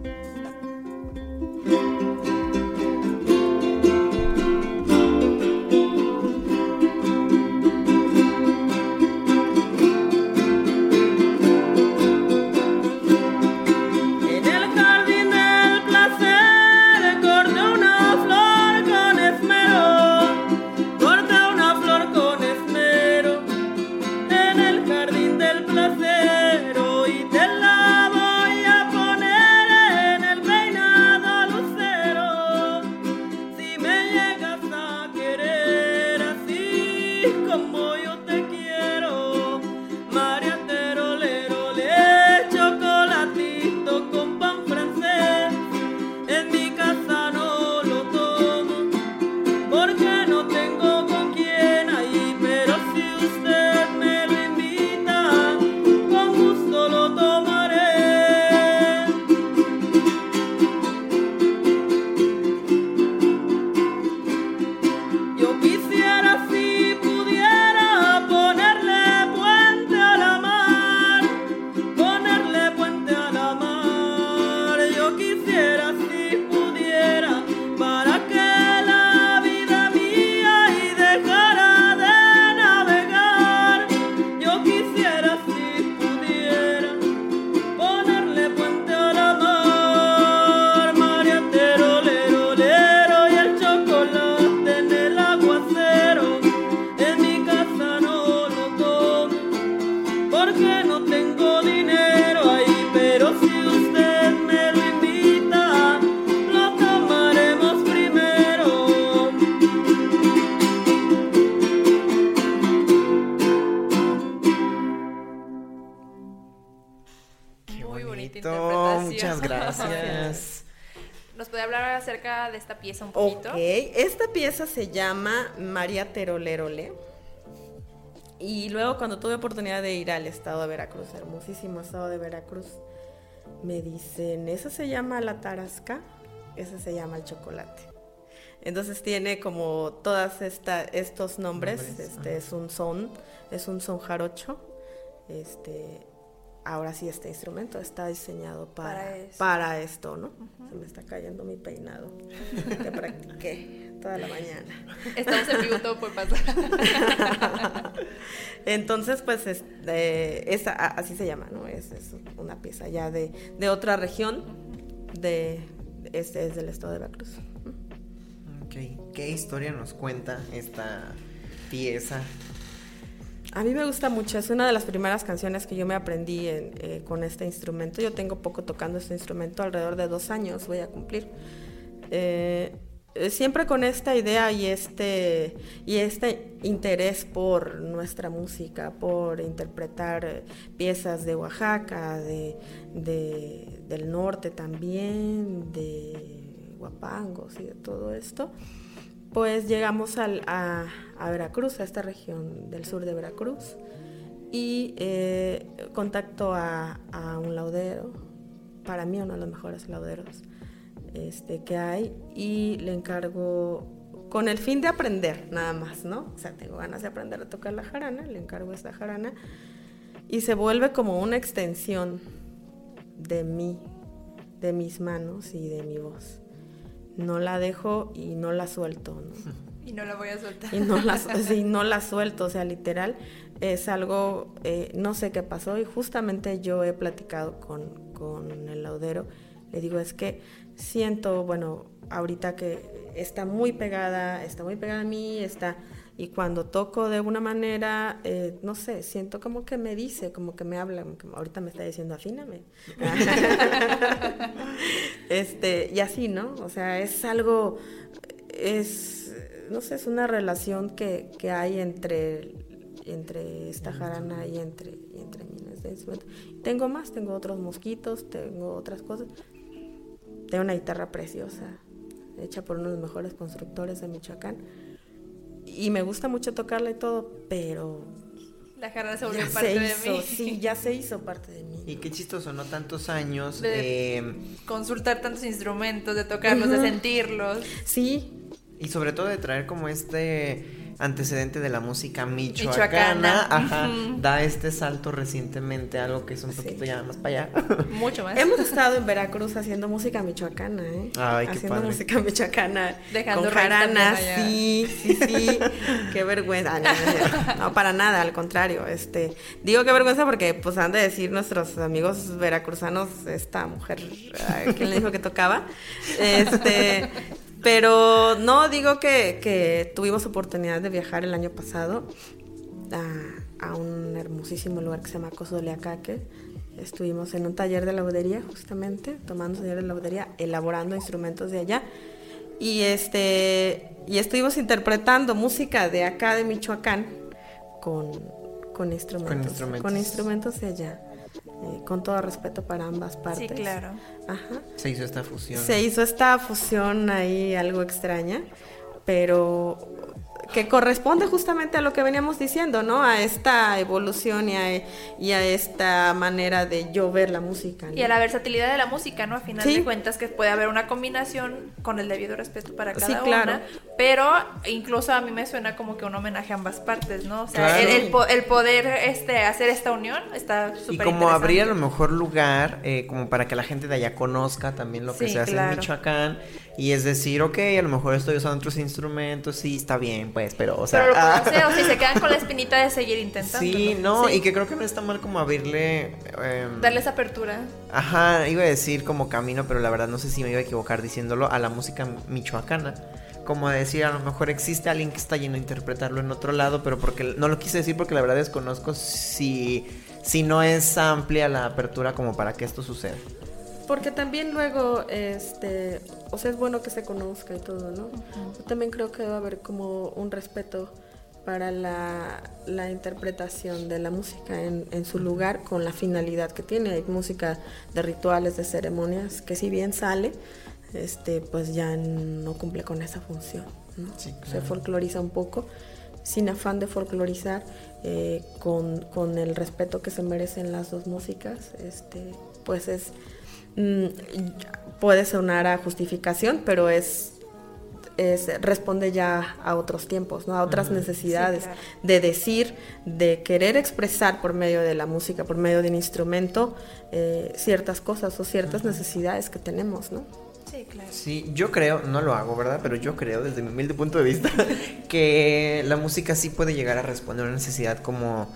pieza un Ok, esta pieza se llama María Terolerole. Y luego cuando tuve oportunidad de ir al estado de Veracruz, hermosísimo estado de Veracruz, me dicen, esa se llama la tarasca, esa se llama el chocolate. Entonces tiene como todas esta, estos nombres, Nombres, este es un son, es un son jarocho. Este, ahora sí este instrumento está diseñado para, Para esto. para esto, ¿no? Se me está cayendo mi peinado que practiqué toda la mañana. Estamos en vivo, todo puede pasar. Entonces, pues, es, esa- a- así se llama, ¿no? Es, es una pieza ya de, de otra región, de, este es del estado de Veracruz. Ok, ¿Qué historia nos cuenta esta pieza? A mí me gusta mucho, es una de las primeras canciones que yo me aprendí en, eh, con este instrumento. Yo tengo poco tocando este instrumento, alrededor de dos años voy a cumplir. Eh, siempre con esta idea y este, y este interés por nuestra música, por interpretar eh, piezas de Oaxaca, de, de- del norte también, de Guapangos y de todo esto pues llegamos a, Veracruz, a esta región del sur de Veracruz, y eh, contacto a, a un laudero, para mí uno de los mejores lauderos este, que hay, y le encargo, con el fin de aprender nada más, ¿no? O sea, tengo ganas de aprender a tocar la jarana, le encargo esta jarana, y se vuelve como una extensión de mí, de mis manos y de mi voz no la dejo y no la suelto, ¿no? Y no la voy a soltar. Y no la, sí, no la suelto, o sea, literal, es algo, eh, no sé qué pasó y justamente yo he platicado con, con el laudero, le digo, es que siento, bueno, ahorita que está muy pegada, está muy pegada a mí, está, y cuando toco de una manera, eh, no sé, siento como que me dice, como que me habla, ahorita me está diciendo, afíname. este, y así, ¿no? O sea, es algo, es, no sé, es una relación que, que hay entre, entre esta jarana y entre, y entre mí. Tengo más, tengo otros mosquitos, tengo otras cosas. Tengo una guitarra preciosa, hecha por uno de los mejores constructores de Michoacán. Y me gusta mucho tocarla y todo, pero La jarana se volvió parte se de mí. sí, ya se hizo parte de mí. Y qué chistoso, ¿no? Tantos años. De- eh, Consultar tantos instrumentos, de tocarlos, de sentirlos. Sí, y sobre todo de traer como este antecedente de la música michoacana, ajá, da este salto recientemente, algo que es un poquito ya más para allá. Mucho más. Hemos estado en Veracruz haciendo música michoacana, ¿eh? Ay, qué haciendo padre. música michoacana. Dejando con allá. sí, sí, sí. qué vergüenza. Ah, No, no, no, para nada, al contrario. Este, digo qué vergüenza porque pues han de decir nuestros amigos veracruzanos, esta mujer, ¿quién le dijo que tocaba? Este, pero no digo que, que tuvimos oportunidad de viajar el año pasado a, a un hermosísimo lugar que se llama Coso de Leacaque. Estuvimos en un taller de laudería, justamente, tomando taller de laudería, elaborando instrumentos de allá. Y este y estuvimos interpretando música de acá de Michoacán con, con instrumentos. instrumentos. con instrumentos de allá. Eh, con todo respeto para ambas partes. Sí, claro. Ajá. Se hizo esta fusión. Se hizo esta fusión ahí algo extraña, pero que corresponde justamente a lo que veníamos diciendo, ¿no? A esta evolución y a, y a esta manera de yo ver la música. ¿no? Y a la versatilidad de la música, ¿no? A final Sí. de cuentas que puede haber una combinación con el debido respeto para cada Sí, claro. una, pero incluso a mí me suena como que un homenaje a ambas partes, ¿no? O sea, Claro. el, el po- el poder este hacer esta unión está súper Y como abrir a lo mejor lugar, eh, como para que la gente de allá conozca también lo que Sí, se hace claro. en Michoacán. Y es decir, ok, a lo mejor estoy usando otros instrumentos, sí, está bien, pues, pero, o sea. Pero lo ah, conoce, o si se quedan con la espinita de seguir intentando. Sí, no, y que creo que no está mal como abrirle. em, Darle esa apertura. Ajá, iba a decir como camino, pero la verdad no sé si me iba a equivocar diciéndolo a la música michoacana. Como decir, a lo mejor existe alguien que está yendo a interpretarlo en otro lado, pero porque no lo quise decir porque la verdad desconozco si, si no es amplia la apertura como para que esto suceda. Porque también luego, este, o sea, es bueno que se conozca y todo, ¿no? Yo también creo que debe haber como un respeto para la, la interpretación de la música en, en su lugar con la finalidad que tiene. Hay música de rituales, de ceremonias, que si bien sale, este, pues ya no cumple con esa función, ¿no? Sí, Se folcloriza un poco, sin afán de folclorizar, eh, con, con el respeto que se merecen las dos músicas, este, pues es mm, puede sonar a justificación, pero es, es responde ya a otros tiempos, ¿no? A otras necesidades Sí, claro. de decir, de querer expresar por medio de la música, por medio de un instrumento, eh, ciertas cosas o ciertas necesidades que tenemos, ¿no? Sí, claro. Sí, yo creo, no lo hago, ¿verdad? Pero yo creo, desde mi humilde punto de vista, que la música sí puede llegar a responder a una necesidad como,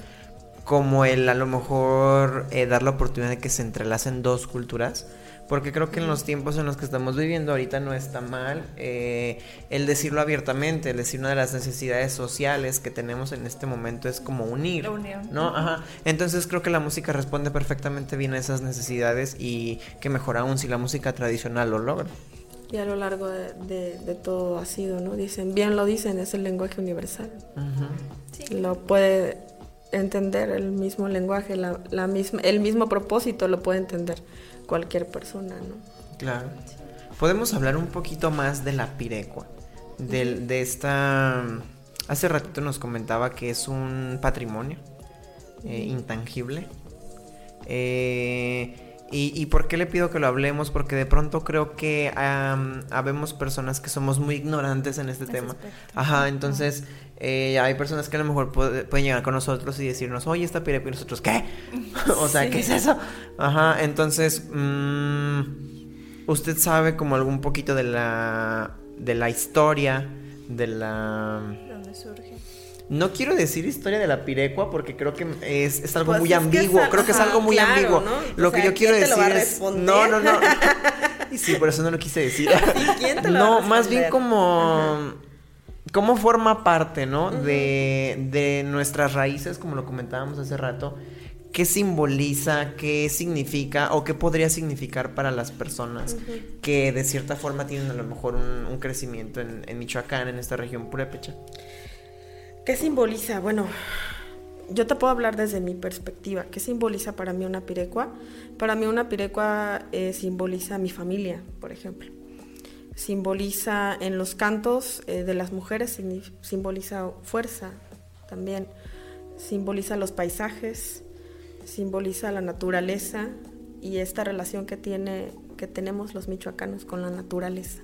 como el a lo mejor eh, dar la oportunidad de que se entrelacen dos culturas. Porque creo que en los tiempos en los que estamos viviendo ahorita no está mal eh, el decirlo abiertamente, el decir una de las necesidades sociales que tenemos en este momento es como unir. La unión. ¿No? Ajá. Entonces creo que la música responde perfectamente bien a esas necesidades y que mejor aún si la música tradicional lo logra. Y a lo largo de, de- de todo ha sido, ¿no? Dicen, bien lo dicen, es el lenguaje universal. Sí. Lo puede entender el mismo lenguaje, la, la misma, el mismo propósito lo puede entender cualquier persona, ¿no? Claro. Podemos hablar un poquito más de la pirecua. Del, de esta. Hace ratito nos comentaba que es un patrimonio eh, intangible. Eh, y, y por qué le pido que lo hablemos? Porque de pronto creo que am, habemos personas que somos muy ignorantes en este Ese tema. aspecto. Ajá, entonces eh, hay personas que a lo mejor puede- pueden llegar con nosotros y decirnos, oye, esta pirecua, y nosotros, ¿qué? o sea, ¿qué es eso? Ajá, entonces, mm, usted sabe como algún poquito de la, de la historia, de la... ¿De dónde surge? No quiero decir historia de la pirecua porque creo que es, es algo Pues muy es que ambiguo, es creo que es algo muy claro, ambiguo. ¿no? Lo O que yo quiero ¿quién te lo va decir es... No, no, no. Y sí, por eso no lo quise decir. quién te lo va a no, más bien como... ¿Cómo forma parte, no? de, de nuestras raíces, como lo comentábamos hace rato. ¿Qué simboliza, qué significa o qué podría significar para las personas que de cierta forma tienen a lo mejor un, un crecimiento en, en Michoacán, en esta región purépecha? ¿Qué simboliza? Bueno, yo te puedo hablar desde mi perspectiva. ¿Qué simboliza para mí una pirecua? Para mí una pirecua eh, simboliza mi familia, por ejemplo. Simboliza en los cantos eh, de las mujeres, simboliza fuerza también. Simboliza los paisajes, simboliza la naturaleza y esta relación que, tiene, que tenemos los michoacanos con la naturaleza.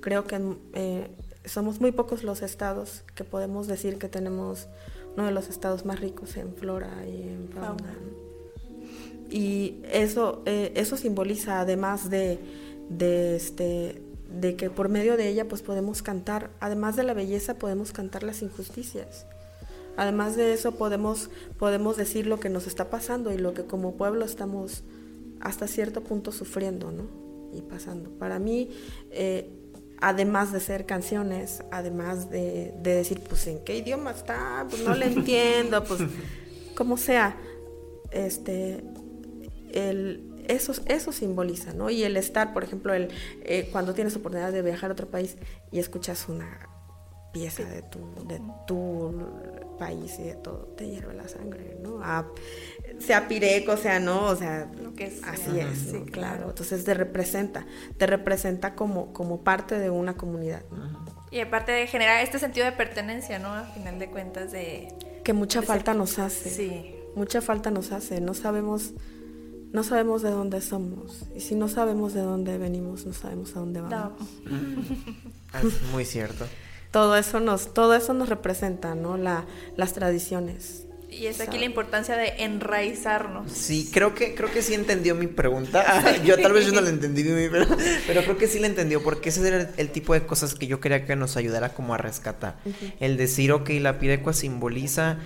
Creo que eh, somos muy pocos los estados que podemos decir que tenemos uno de los estados más ricos en flora y en fauna. Y eso, eh, eso simboliza, además de, de, este, de que por medio de ella pues podemos cantar, además de la belleza, podemos cantar las injusticias. Además de eso podemos, podemos decir lo que nos está pasando y lo que como pueblo estamos hasta cierto punto sufriendo, ¿no? Y pasando. Para mí, eh, además de ser canciones, además de, de, decir, pues, ¿en qué idioma está? Pues no le entiendo, pues, como sea, este, el, eso, eso simboliza, ¿no? Y el estar, por ejemplo, el, eh, cuando tienes oportunidad de viajar a otro país y escuchas una pieza de tu, de tu país y de todo, te hierve la sangre, ¿no? A, sea pireco, sea no, o sea, Lo que sea. así es, Sí, ¿no? claro. claro. Entonces te representa, te representa como, como parte de una comunidad, ¿no? Y aparte de generar este sentido de pertenencia, ¿no? A final de cuentas de... que mucha de falta ser- nos hace. Sí. Mucha falta nos hace, no sabemos no sabemos de dónde somos y si no sabemos de dónde venimos, no sabemos a dónde vamos. No. Es muy cierto. Todo eso nos todo eso nos representa, ¿no? La, las tradiciones. Y es aquí la importancia de enraizarnos. Sí, creo que, creo que sí entendió mi pregunta. Ah, Yo tal vez yo no la entendí pero, pero creo que sí la entendió, porque ese era el, el tipo de cosas que yo quería que nos ayudara como a rescatar. El decir, ok, la pirecua simboliza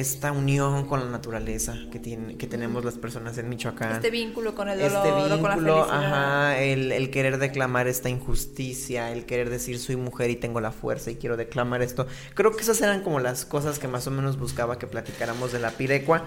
esta unión con la naturaleza que, tiene, que tenemos las personas en Michoacán. Este vínculo con el Este dolor, o con la vínculo, felicidad. ajá, el, el querer declamar esta injusticia, el querer decir soy mujer y tengo la fuerza y quiero declamar esto. Creo que esas eran como las cosas que más o menos buscaba que platicáramos de la pirecua.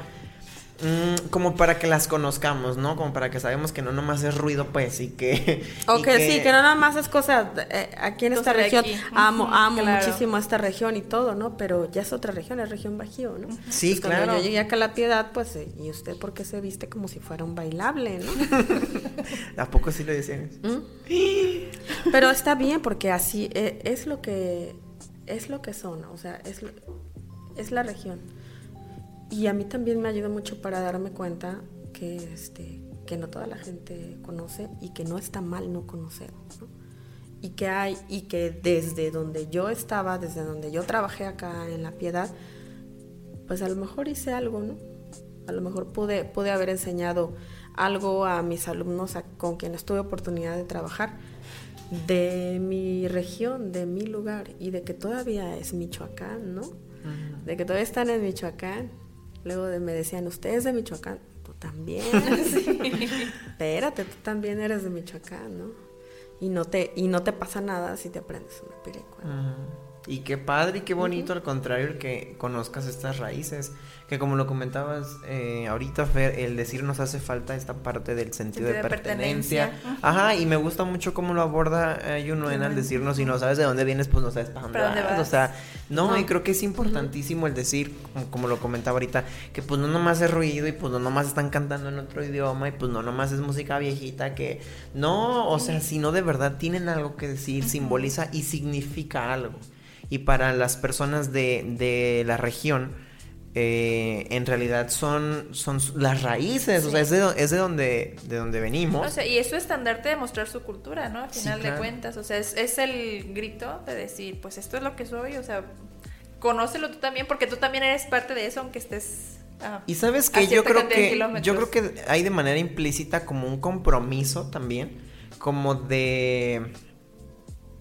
Mm, como para que las conozcamos, ¿no? Como para que sabemos que no nomás es ruido, pues, y que... O y que, sí, que no nada más es cosa eh, aquí en esta región. aquí. Amo, amo claro. muchísimo esta región y todo, ¿no? Pero ya es otra región, es región Bajío, ¿no? Sí, Pues cuando claro. yo llegué acá a la piedad, pues, eh, ¿y usted por qué se viste como si fuera un bailable, no? ¿A poco sí le decían? ¿Mm? Pero está bien porque así eh, es lo que es lo que son, o sea, es, lo- es la región. Y a mí también me ayudó mucho para darme cuenta que este que no toda la gente conoce y que no está mal no conocer, ¿no? Y que hay y que desde donde yo estaba, desde donde yo trabajé acá en La Piedad, pues a lo mejor hice algo, ¿no? A lo mejor pude, pude haber enseñado algo a mis alumnos a- con quienes tuve oportunidad de trabajar de mi región, de mi lugar y de que todavía es Michoacán, ¿no? De que todavía están en Michoacán. Luego de- me decían, ¿usted es de Michoacán? Tú también. Espérate, tú también eres de Michoacán, ¿no? Y no te, y no te pasa nada si te aprendes una pirecua. Ajá. Y qué padre y qué bonito, al contrario, el que conozcas estas raíces. Que como lo comentabas eh, ahorita, Fer, el decir nos hace falta esta parte del sentido, de, Sentido de pertenencia. pertenencia. Ajá, y me gusta mucho cómo lo aborda eh, Yunuen al decirnos, si no sabes de dónde vienes, pues no sabes para dónde, ¿Para dónde vas. vas? O sea, no, No. y creo que es importantísimo el decir, como, como lo comentaba ahorita, que pues no nomás es ruido y pues no nomás están cantando en otro idioma y pues no nomás es música viejita que no, o sea, sino de verdad tienen algo que decir, simboliza y significa algo. Y para las personas de, de la región, eh, en realidad son, son las raíces, o sea, es de, es de donde, de donde venimos. O sea, y es su estandarte de mostrar su cultura, ¿no? Al Sí, final claro. de cuentas. O sea, es, es el grito de decir, pues esto es lo que soy, o sea, conócelo tú también, porque tú también eres parte de eso, aunque estés. ah, Y sabes que yo creo que yo creo que hay de manera implícita como un compromiso también, como de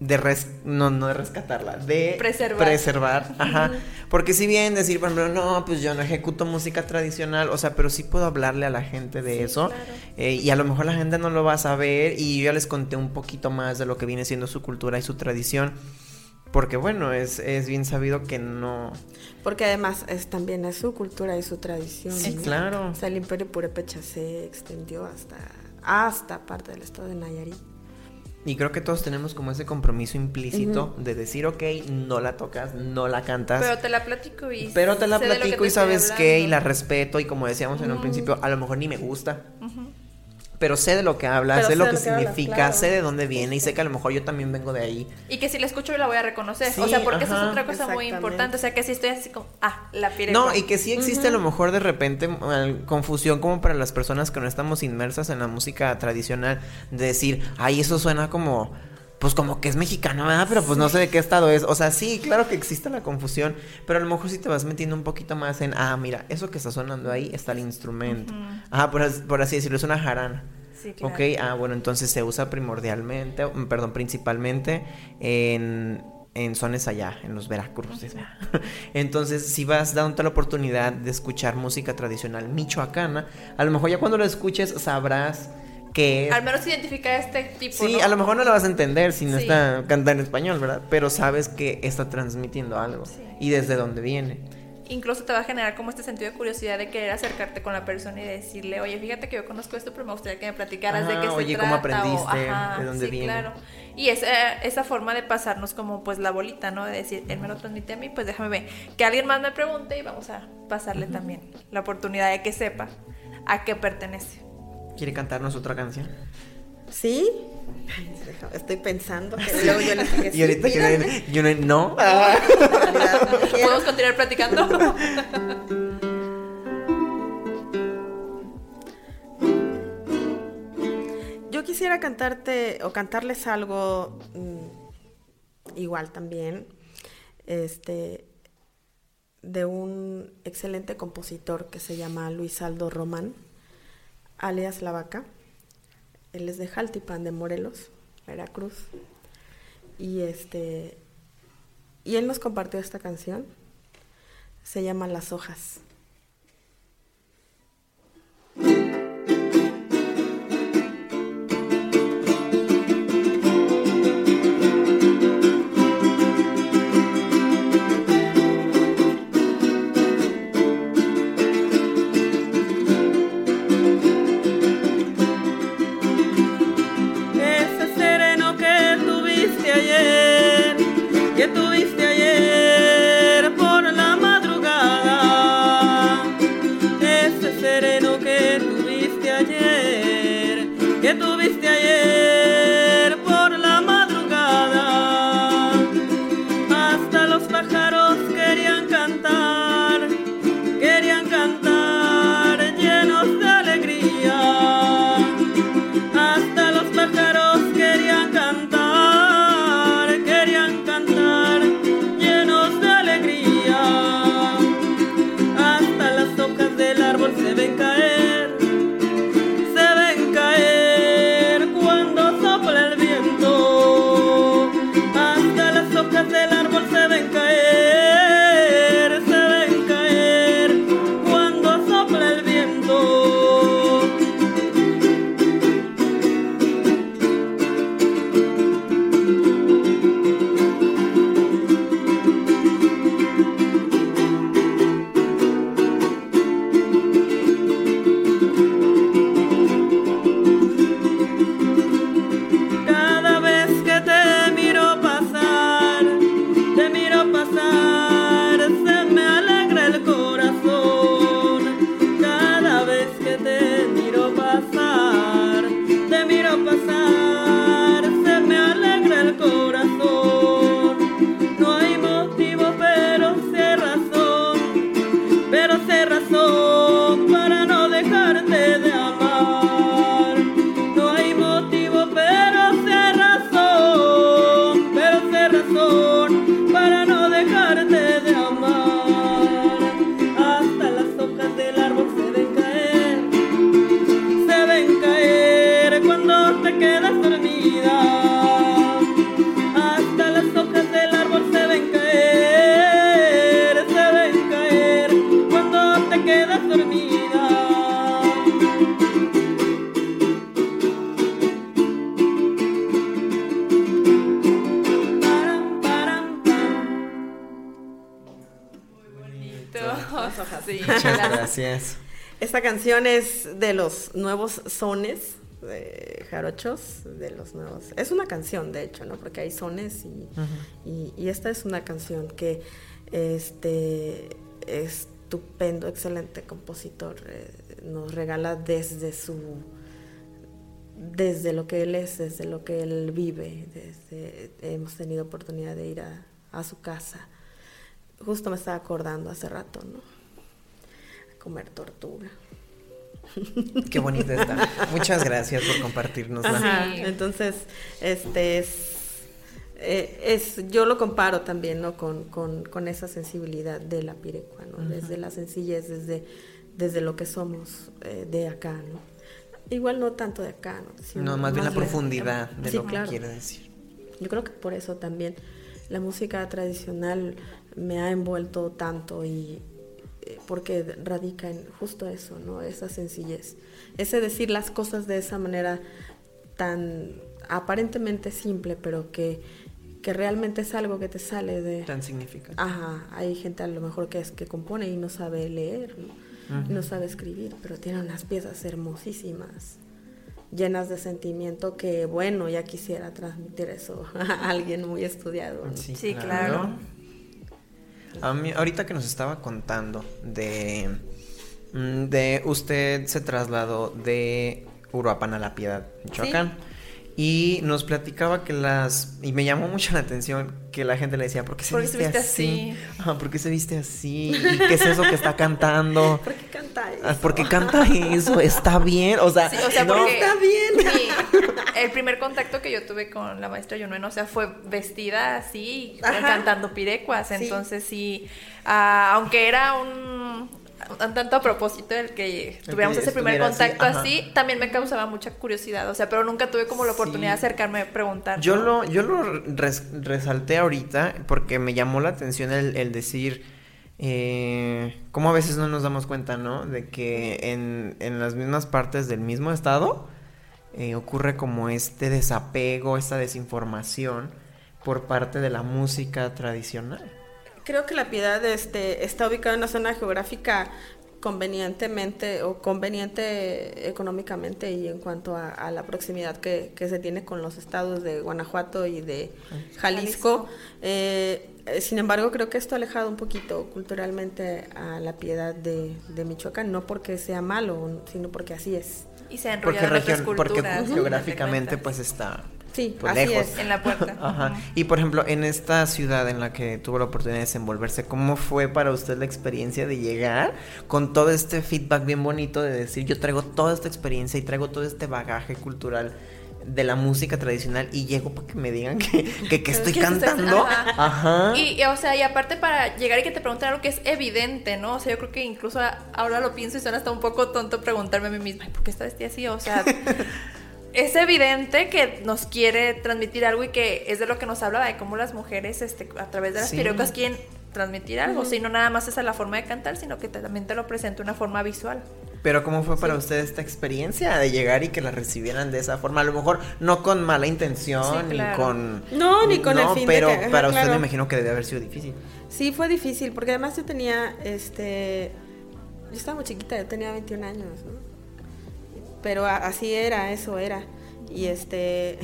de res- no no de rescatarla, de Preservar. preservar, ajá, porque si bien decir, por ejemplo, no, pues yo no ejecuto música tradicional, o sea, pero sí puedo hablarle a la gente de eso, claro. eh, y a lo mejor la gente no lo va a saber, y yo ya les conté un poquito más de lo que viene siendo su cultura y su tradición, porque bueno, es, es bien sabido que no, Porque además es, también es su cultura y su tradición. sí, ¿no? claro, O sea, el imperio purépecha se extendió hasta, hasta parte del estado de Nayarit. Y creo que todos tenemos como ese compromiso implícito de decir, ok, no la tocas, no la cantas. Pero te la platico y. pero te la platico te y sabes qué, y la respeto, y como decíamos en un principio, a lo mejor ni me gusta. Pero sé de lo que habla, sé sé lo que lo que habla, significa, claro. sé de dónde viene, y sé que a lo mejor yo también vengo de ahí. Y que si la escucho la voy a reconocer. Sí, o sea, porque eso ajá. es otra cosa muy importante. O sea, que si estoy así como, ah, la pirecua. No, y que sí existe a lo mejor de repente confusión como para las personas que no estamos inmersas en la música tradicional, de decir, ay, eso suena como, pues como que es mexicano, ¿verdad? Pero pues no sé de qué estado es. O sea, sí, claro que existe la confusión, pero a lo mejor si te vas metiendo un poquito más en, ah, mira, eso que está sonando ahí está el instrumento. Ah, por, as- por así decirlo, es una jarana. Sí, claro. Ok, ah, bueno, entonces se usa primordialmente, perdón, principalmente en, en zonas allá, en los Veracruces. ¿verdad? Entonces, si vas dándote la oportunidad de escuchar música tradicional michoacana, a lo mejor ya cuando lo escuches sabrás es. Al menos identificar este tipo. Sí, ¿no? a lo mejor no lo vas a entender si no Sí. está cantando en español, ¿verdad? Pero sabes que está transmitiendo algo Sí. y desde dónde viene. Incluso te va a generar como este sentido de curiosidad de querer acercarte con la persona y decirle, oye, fíjate que yo conozco esto, pero me gustaría que me platicaras de Ajá, qué se oye, trata. ¿cómo o- aprendiste? ajá, ¿De dónde sí, viene? claro. Y esa, esa forma de pasarnos como pues la bolita, ¿no? De decir, él me lo transmite a mí, pues déjame ver. Que alguien más me pregunte y vamos a pasarle también la oportunidad de que sepa a qué pertenece. ¿Quiere cantarnos otra canción? ¿Sí? Estoy pensando que luego yo les dije, Y ahorita sí, que yo no, quiero. ¿Podemos continuar platicando? Yo quisiera cantarte o cantarles algo mm, igual también, este, de un excelente compositor que se llama Luis Aldo Román, alias La Vaca. Él es de Jaltipan, de Morelos, Veracruz. Y este, y él nos compartió esta canción. Se llama Las hojas. Esta canción es de los nuevos sones de jarochos, de los nuevos. Es una canción, de hecho, ¿no? Porque hay sones y, y- y esta es una canción que este estupendo, excelente compositor eh, nos regala desde su desde lo que él es, desde lo que él vive, desde hemos tenido oportunidad de ir a, a su casa. Justo me estaba acordando hace rato, ¿no? A comer tortuga. Qué bonita está. Muchas gracias por. Ajá, Sí. Entonces, este es eh, es, yo lo comparo también, ¿no? Con, con, con esa sensibilidad de la pirecua, ¿no? Desde la sencillez, desde, desde lo que somos eh, de acá, ¿no? Igual no tanto de acá, ¿no? no, más bien la de- profundidad de Sí, lo claro. que quiere decir. Yo creo que por eso también la música tradicional me ha envuelto tanto y porque radica en justo eso, ¿no? Esa sencillez. Ese decir las cosas de esa manera tan aparentemente simple, pero que, que realmente es algo que te sale de... Tan significativo. Ajá, hay gente a lo mejor que es que compone y no sabe leer, ¿no? No sabe escribir, pero tiene unas piezas hermosísimas, llenas de sentimiento que, bueno, ya quisiera transmitir eso a alguien muy estudiado. ¿no? Sí, claro. A mí, ahorita que nos estaba contando de, mm, de usted se trasladó de Uruapan a La Piedad, Michoacán. Y nos platicaba que las... Y me llamó mucho la atención que la gente le decía, ¿por qué se ¿Por qué viste, se viste así? así? Ajá, ¿por qué se viste así? ¿Y qué es eso que está cantando? ¿Por qué canta eso? Ah, ¿Por qué canta eso? ¿Está bien? O sea, Sí, o sea, no, porque está bien. mi- el primer contacto que yo tuve con la maestra Yunuen, o sea, fue vestida así, Ajá. cantando pirecuas. Sí. Entonces sí, ah, aunque era un tanto a propósito el que tuviéramos ese primer así, contacto así, también me causaba mucha curiosidad. O sea, pero nunca tuve como la oportunidad de acercarme a preguntar. Yo lo, yo lo res- resalté ahorita porque me llamó la atención el, el decir eh, cómo a veces no nos damos cuenta, ¿no? De que en, en las mismas partes del mismo estado eh, ocurre como este desapego, esta desinformación por parte de la música tradicional. Creo que la piedad este, está ubicada en una zona geográfica convenientemente o conveniente económicamente y en cuanto a, a la proximidad que, que se tiene con los estados de Guanajuato y de Jalisco. Eh, eh, sin embargo, creo que esto ha alejado un poquito culturalmente a la piedad de, de Michoacán, no porque sea malo, sino porque así es. Y se ha Porque, enrollado en otras región, porque geográficamente pues está Sí, pues, así lejos. es. En la puerta. Ajá. Y por ejemplo, en esta ciudad en la que tuvo la oportunidad de desenvolverse, ¿cómo fue para usted la experiencia de llegar con todo este feedback bien bonito de decir, yo traigo toda esta experiencia y traigo todo este bagaje cultural de la música tradicional y llego para que me digan que, que, que estoy Que estás- cantando? ajá. Ajá. Y, y, o sea, y aparte para llegar y que te pregunten algo que es evidente, ¿no? O sea, yo creo que incluso ahora lo pienso y suena hasta un poco tonto preguntarme a mí misma, "Ay, ¿por qué está vestida así? O sea, es evidente que nos quiere transmitir algo y que es de lo que nos habla de cómo las mujeres, este, a través de las Sí. pirucas quieren transmitir algo. Sea, y no nada más es a la forma de cantar, sino que también te lo presenta de una forma visual. Pero ¿cómo fue para usted esta experiencia de llegar y que la recibieran de esa forma? A lo mejor no con mala intención Sí, ni con... No, ni con el fin de pero que- ajá, para usted claro. me imagino que debe haber sido difícil. Sí, fue difícil, porque además yo tenía, este, yo estaba muy chiquita, yo tenía 21 años, ¿no? Pero así era, eso era. Y este,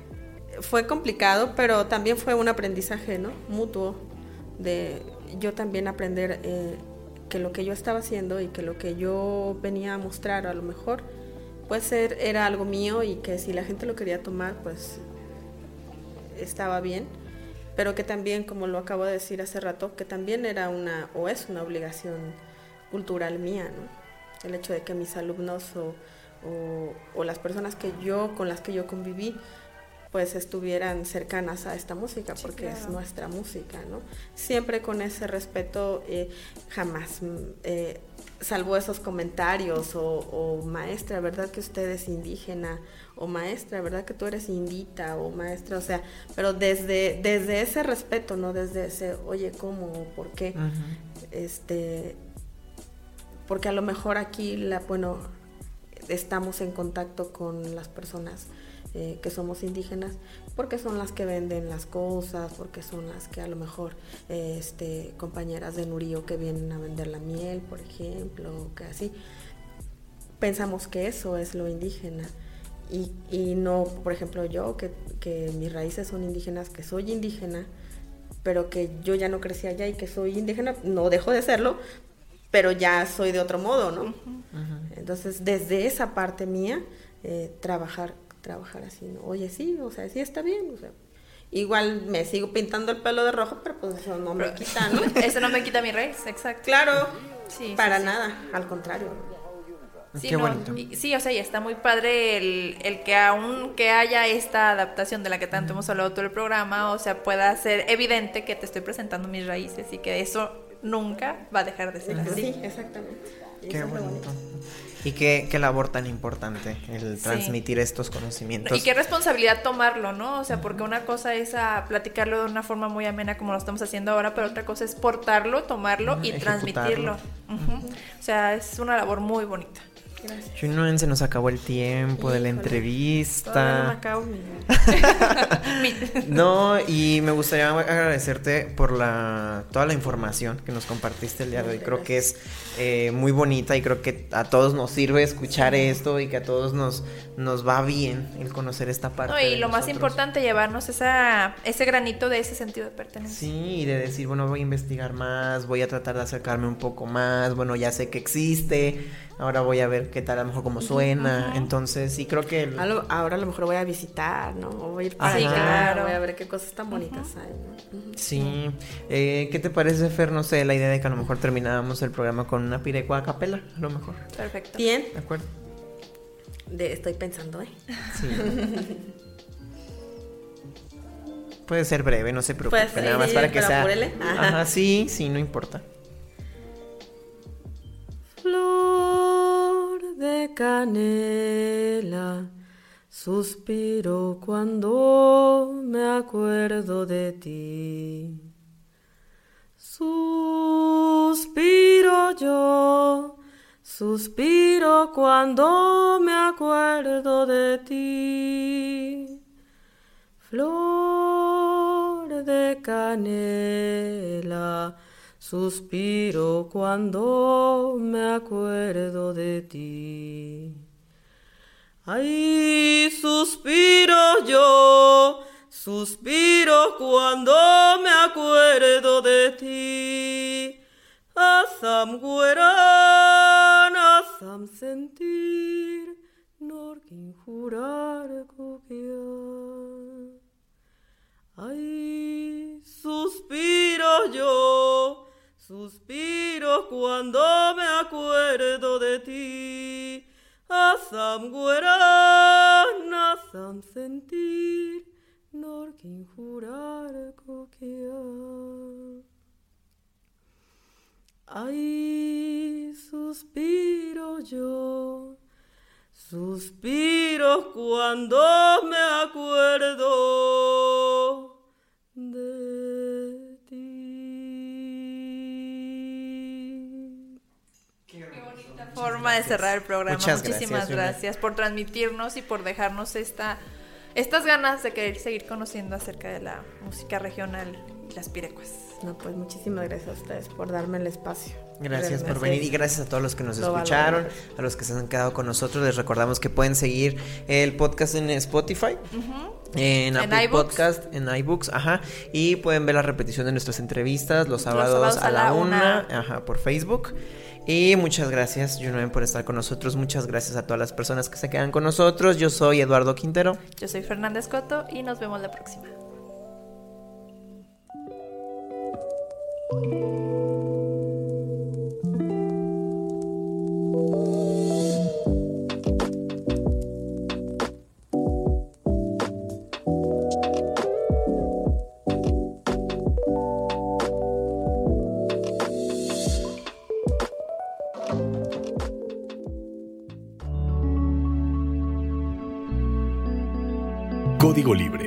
fue complicado, pero también fue un aprendizaje, ¿no? Mutuo, de yo también aprender eh, que lo que yo estaba haciendo y que lo que yo venía a mostrar a lo mejor, puede ser, era algo mío y que si la gente lo quería tomar, pues estaba bien, pero que también, como lo acabo de decir hace rato, que también era una o es una obligación cultural mía, ¿no? El hecho de que mis alumnos o, o- o las personas que yo, con las que yo conviví, pues estuvieran cercanas a esta música, Sí, porque es nuestra música, ¿no? Siempre con ese respeto, eh, jamás, mm, eh, salvo esos comentarios, o, o maestra, ¿verdad que usted es indígena? O maestra, ¿verdad que tú eres indita? O maestra, o sea, pero desde, desde ese respeto, ¿no? Desde ese, oye, ¿cómo? o ¿Por qué? este porque a lo mejor aquí la bueno estamos en contacto con las personas eh, que somos indígenas porque son las que venden las cosas porque son las que a lo mejor este compañeras de Nurío que vienen a vender la miel por ejemplo que así. Pensamos que eso es lo indígena. Y, y no por ejemplo yo que, que mis raíces son indígenas que soy indígena pero que yo ya no crecí allá y que soy indígena, no dejo de serlo, pero ya soy de otro modo, ¿no? Entonces, desde esa parte mía, eh, trabajar, trabajar así, ¿no? Oye, sí, o sea, sí está bien, o sea, igual me sigo pintando el pelo de rojo, pero pues eso no me quita, ¿no? Eso no me quita mi raíz, exacto. claro, Sí, para sí, sí. nada, al contrario. Sí, Qué no, bonito. y- sí, o sea, y está muy padre el, el que aún que haya esta adaptación de la que tanto hemos hablado todo el programa, o sea, pueda ser evidente que te estoy presentando mis raíces y que eso nunca va a dejar de ser Sí, así. exactamente. Y Qué eso bonito. Y qué, qué labor tan importante el Sí. transmitir estos conocimientos. Y qué responsabilidad tomarlo, ¿no? O sea, porque una cosa es a platicarlo de una forma muy amena como lo estamos haciendo ahora, pero otra cosa es portarlo, tomarlo y transmitirlo. O sea, es una labor muy bonita. Gracias. Junuen, se nos acabó el tiempo de la entrevista. No me acabo mi... Mi- No, y me gustaría agradecerte por la toda la información que nos compartiste el día de hoy. Creo que es eh, muy bonita y creo que a todos nos sirve escuchar esto y que a todos nos, nos va bien el conocer esta parte. No, y lo más importante, llevarnos esa, ese granito de ese sentido de pertenencia. Sí, y de decir, bueno, voy a investigar más, voy a tratar de acercarme un poco más, bueno, ya sé que existe, ahora voy a ver qué tal, a lo mejor cómo suena. Entonces, sí, creo que... el- A lo- ahora a lo mejor voy a visitar, ¿no? Voy a ir para Sí, allá, claro. voy a ver qué cosas tan bonitas hay. Sí, eh, ¿qué te parece, Fer? No sé, la idea de que a lo mejor terminábamos el programa con una pirecua a capela, a lo mejor. Perfecto. Bien, ¿De acuerdo? de, estoy pensando, ¿eh? Sí. Puede ser breve, no se preocupe, Pues, nada más sí, para que sea... apúrele. Ajá. Ajá, sí, sí, no importa. Flor de canela, suspiro cuando me acuerdo de ti. Suspiro yo, suspiro cuando me acuerdo de ti. Flor de canela, suspiro cuando me acuerdo de ti. Ay, suspiro yo, suspiro cuando me acuerdo de ti. Asam gueran, asam sentir, norkin jurar cuando me acuerdo de ti. Asam gueran, asam sentir, norkin jurar copiar. Ay, suspiro yo, suspiro cuando me acuerdo de ti. Qué bonita forma de cerrar el programa. Muchas Muchísimas gracias, gracias, por transmitirnos y por dejarnos esta, estas ganas de querer seguir conociendo acerca de la música regional y las pirecuas. No, pues muchísimas gracias a ustedes por darme el espacio. Gracias por venir y gracias a todos los que nos Lo escucharon, a los que se han quedado con nosotros. Les recordamos que pueden seguir el podcast en Spotify, en En Apple iBooks. Podcast, en iBooks, ajá, y pueden ver la repetición de nuestras entrevistas los Los sábados, sábados a, a la la una, una. ajá, por Facebook. Y muchas gracias, Junuen, por estar con nosotros. Muchas gracias a todas las personas que se quedan con nosotros. Yo soy Eduardo Quintero. Yo soy Fernández Coto y nos vemos la próxima. Código Libre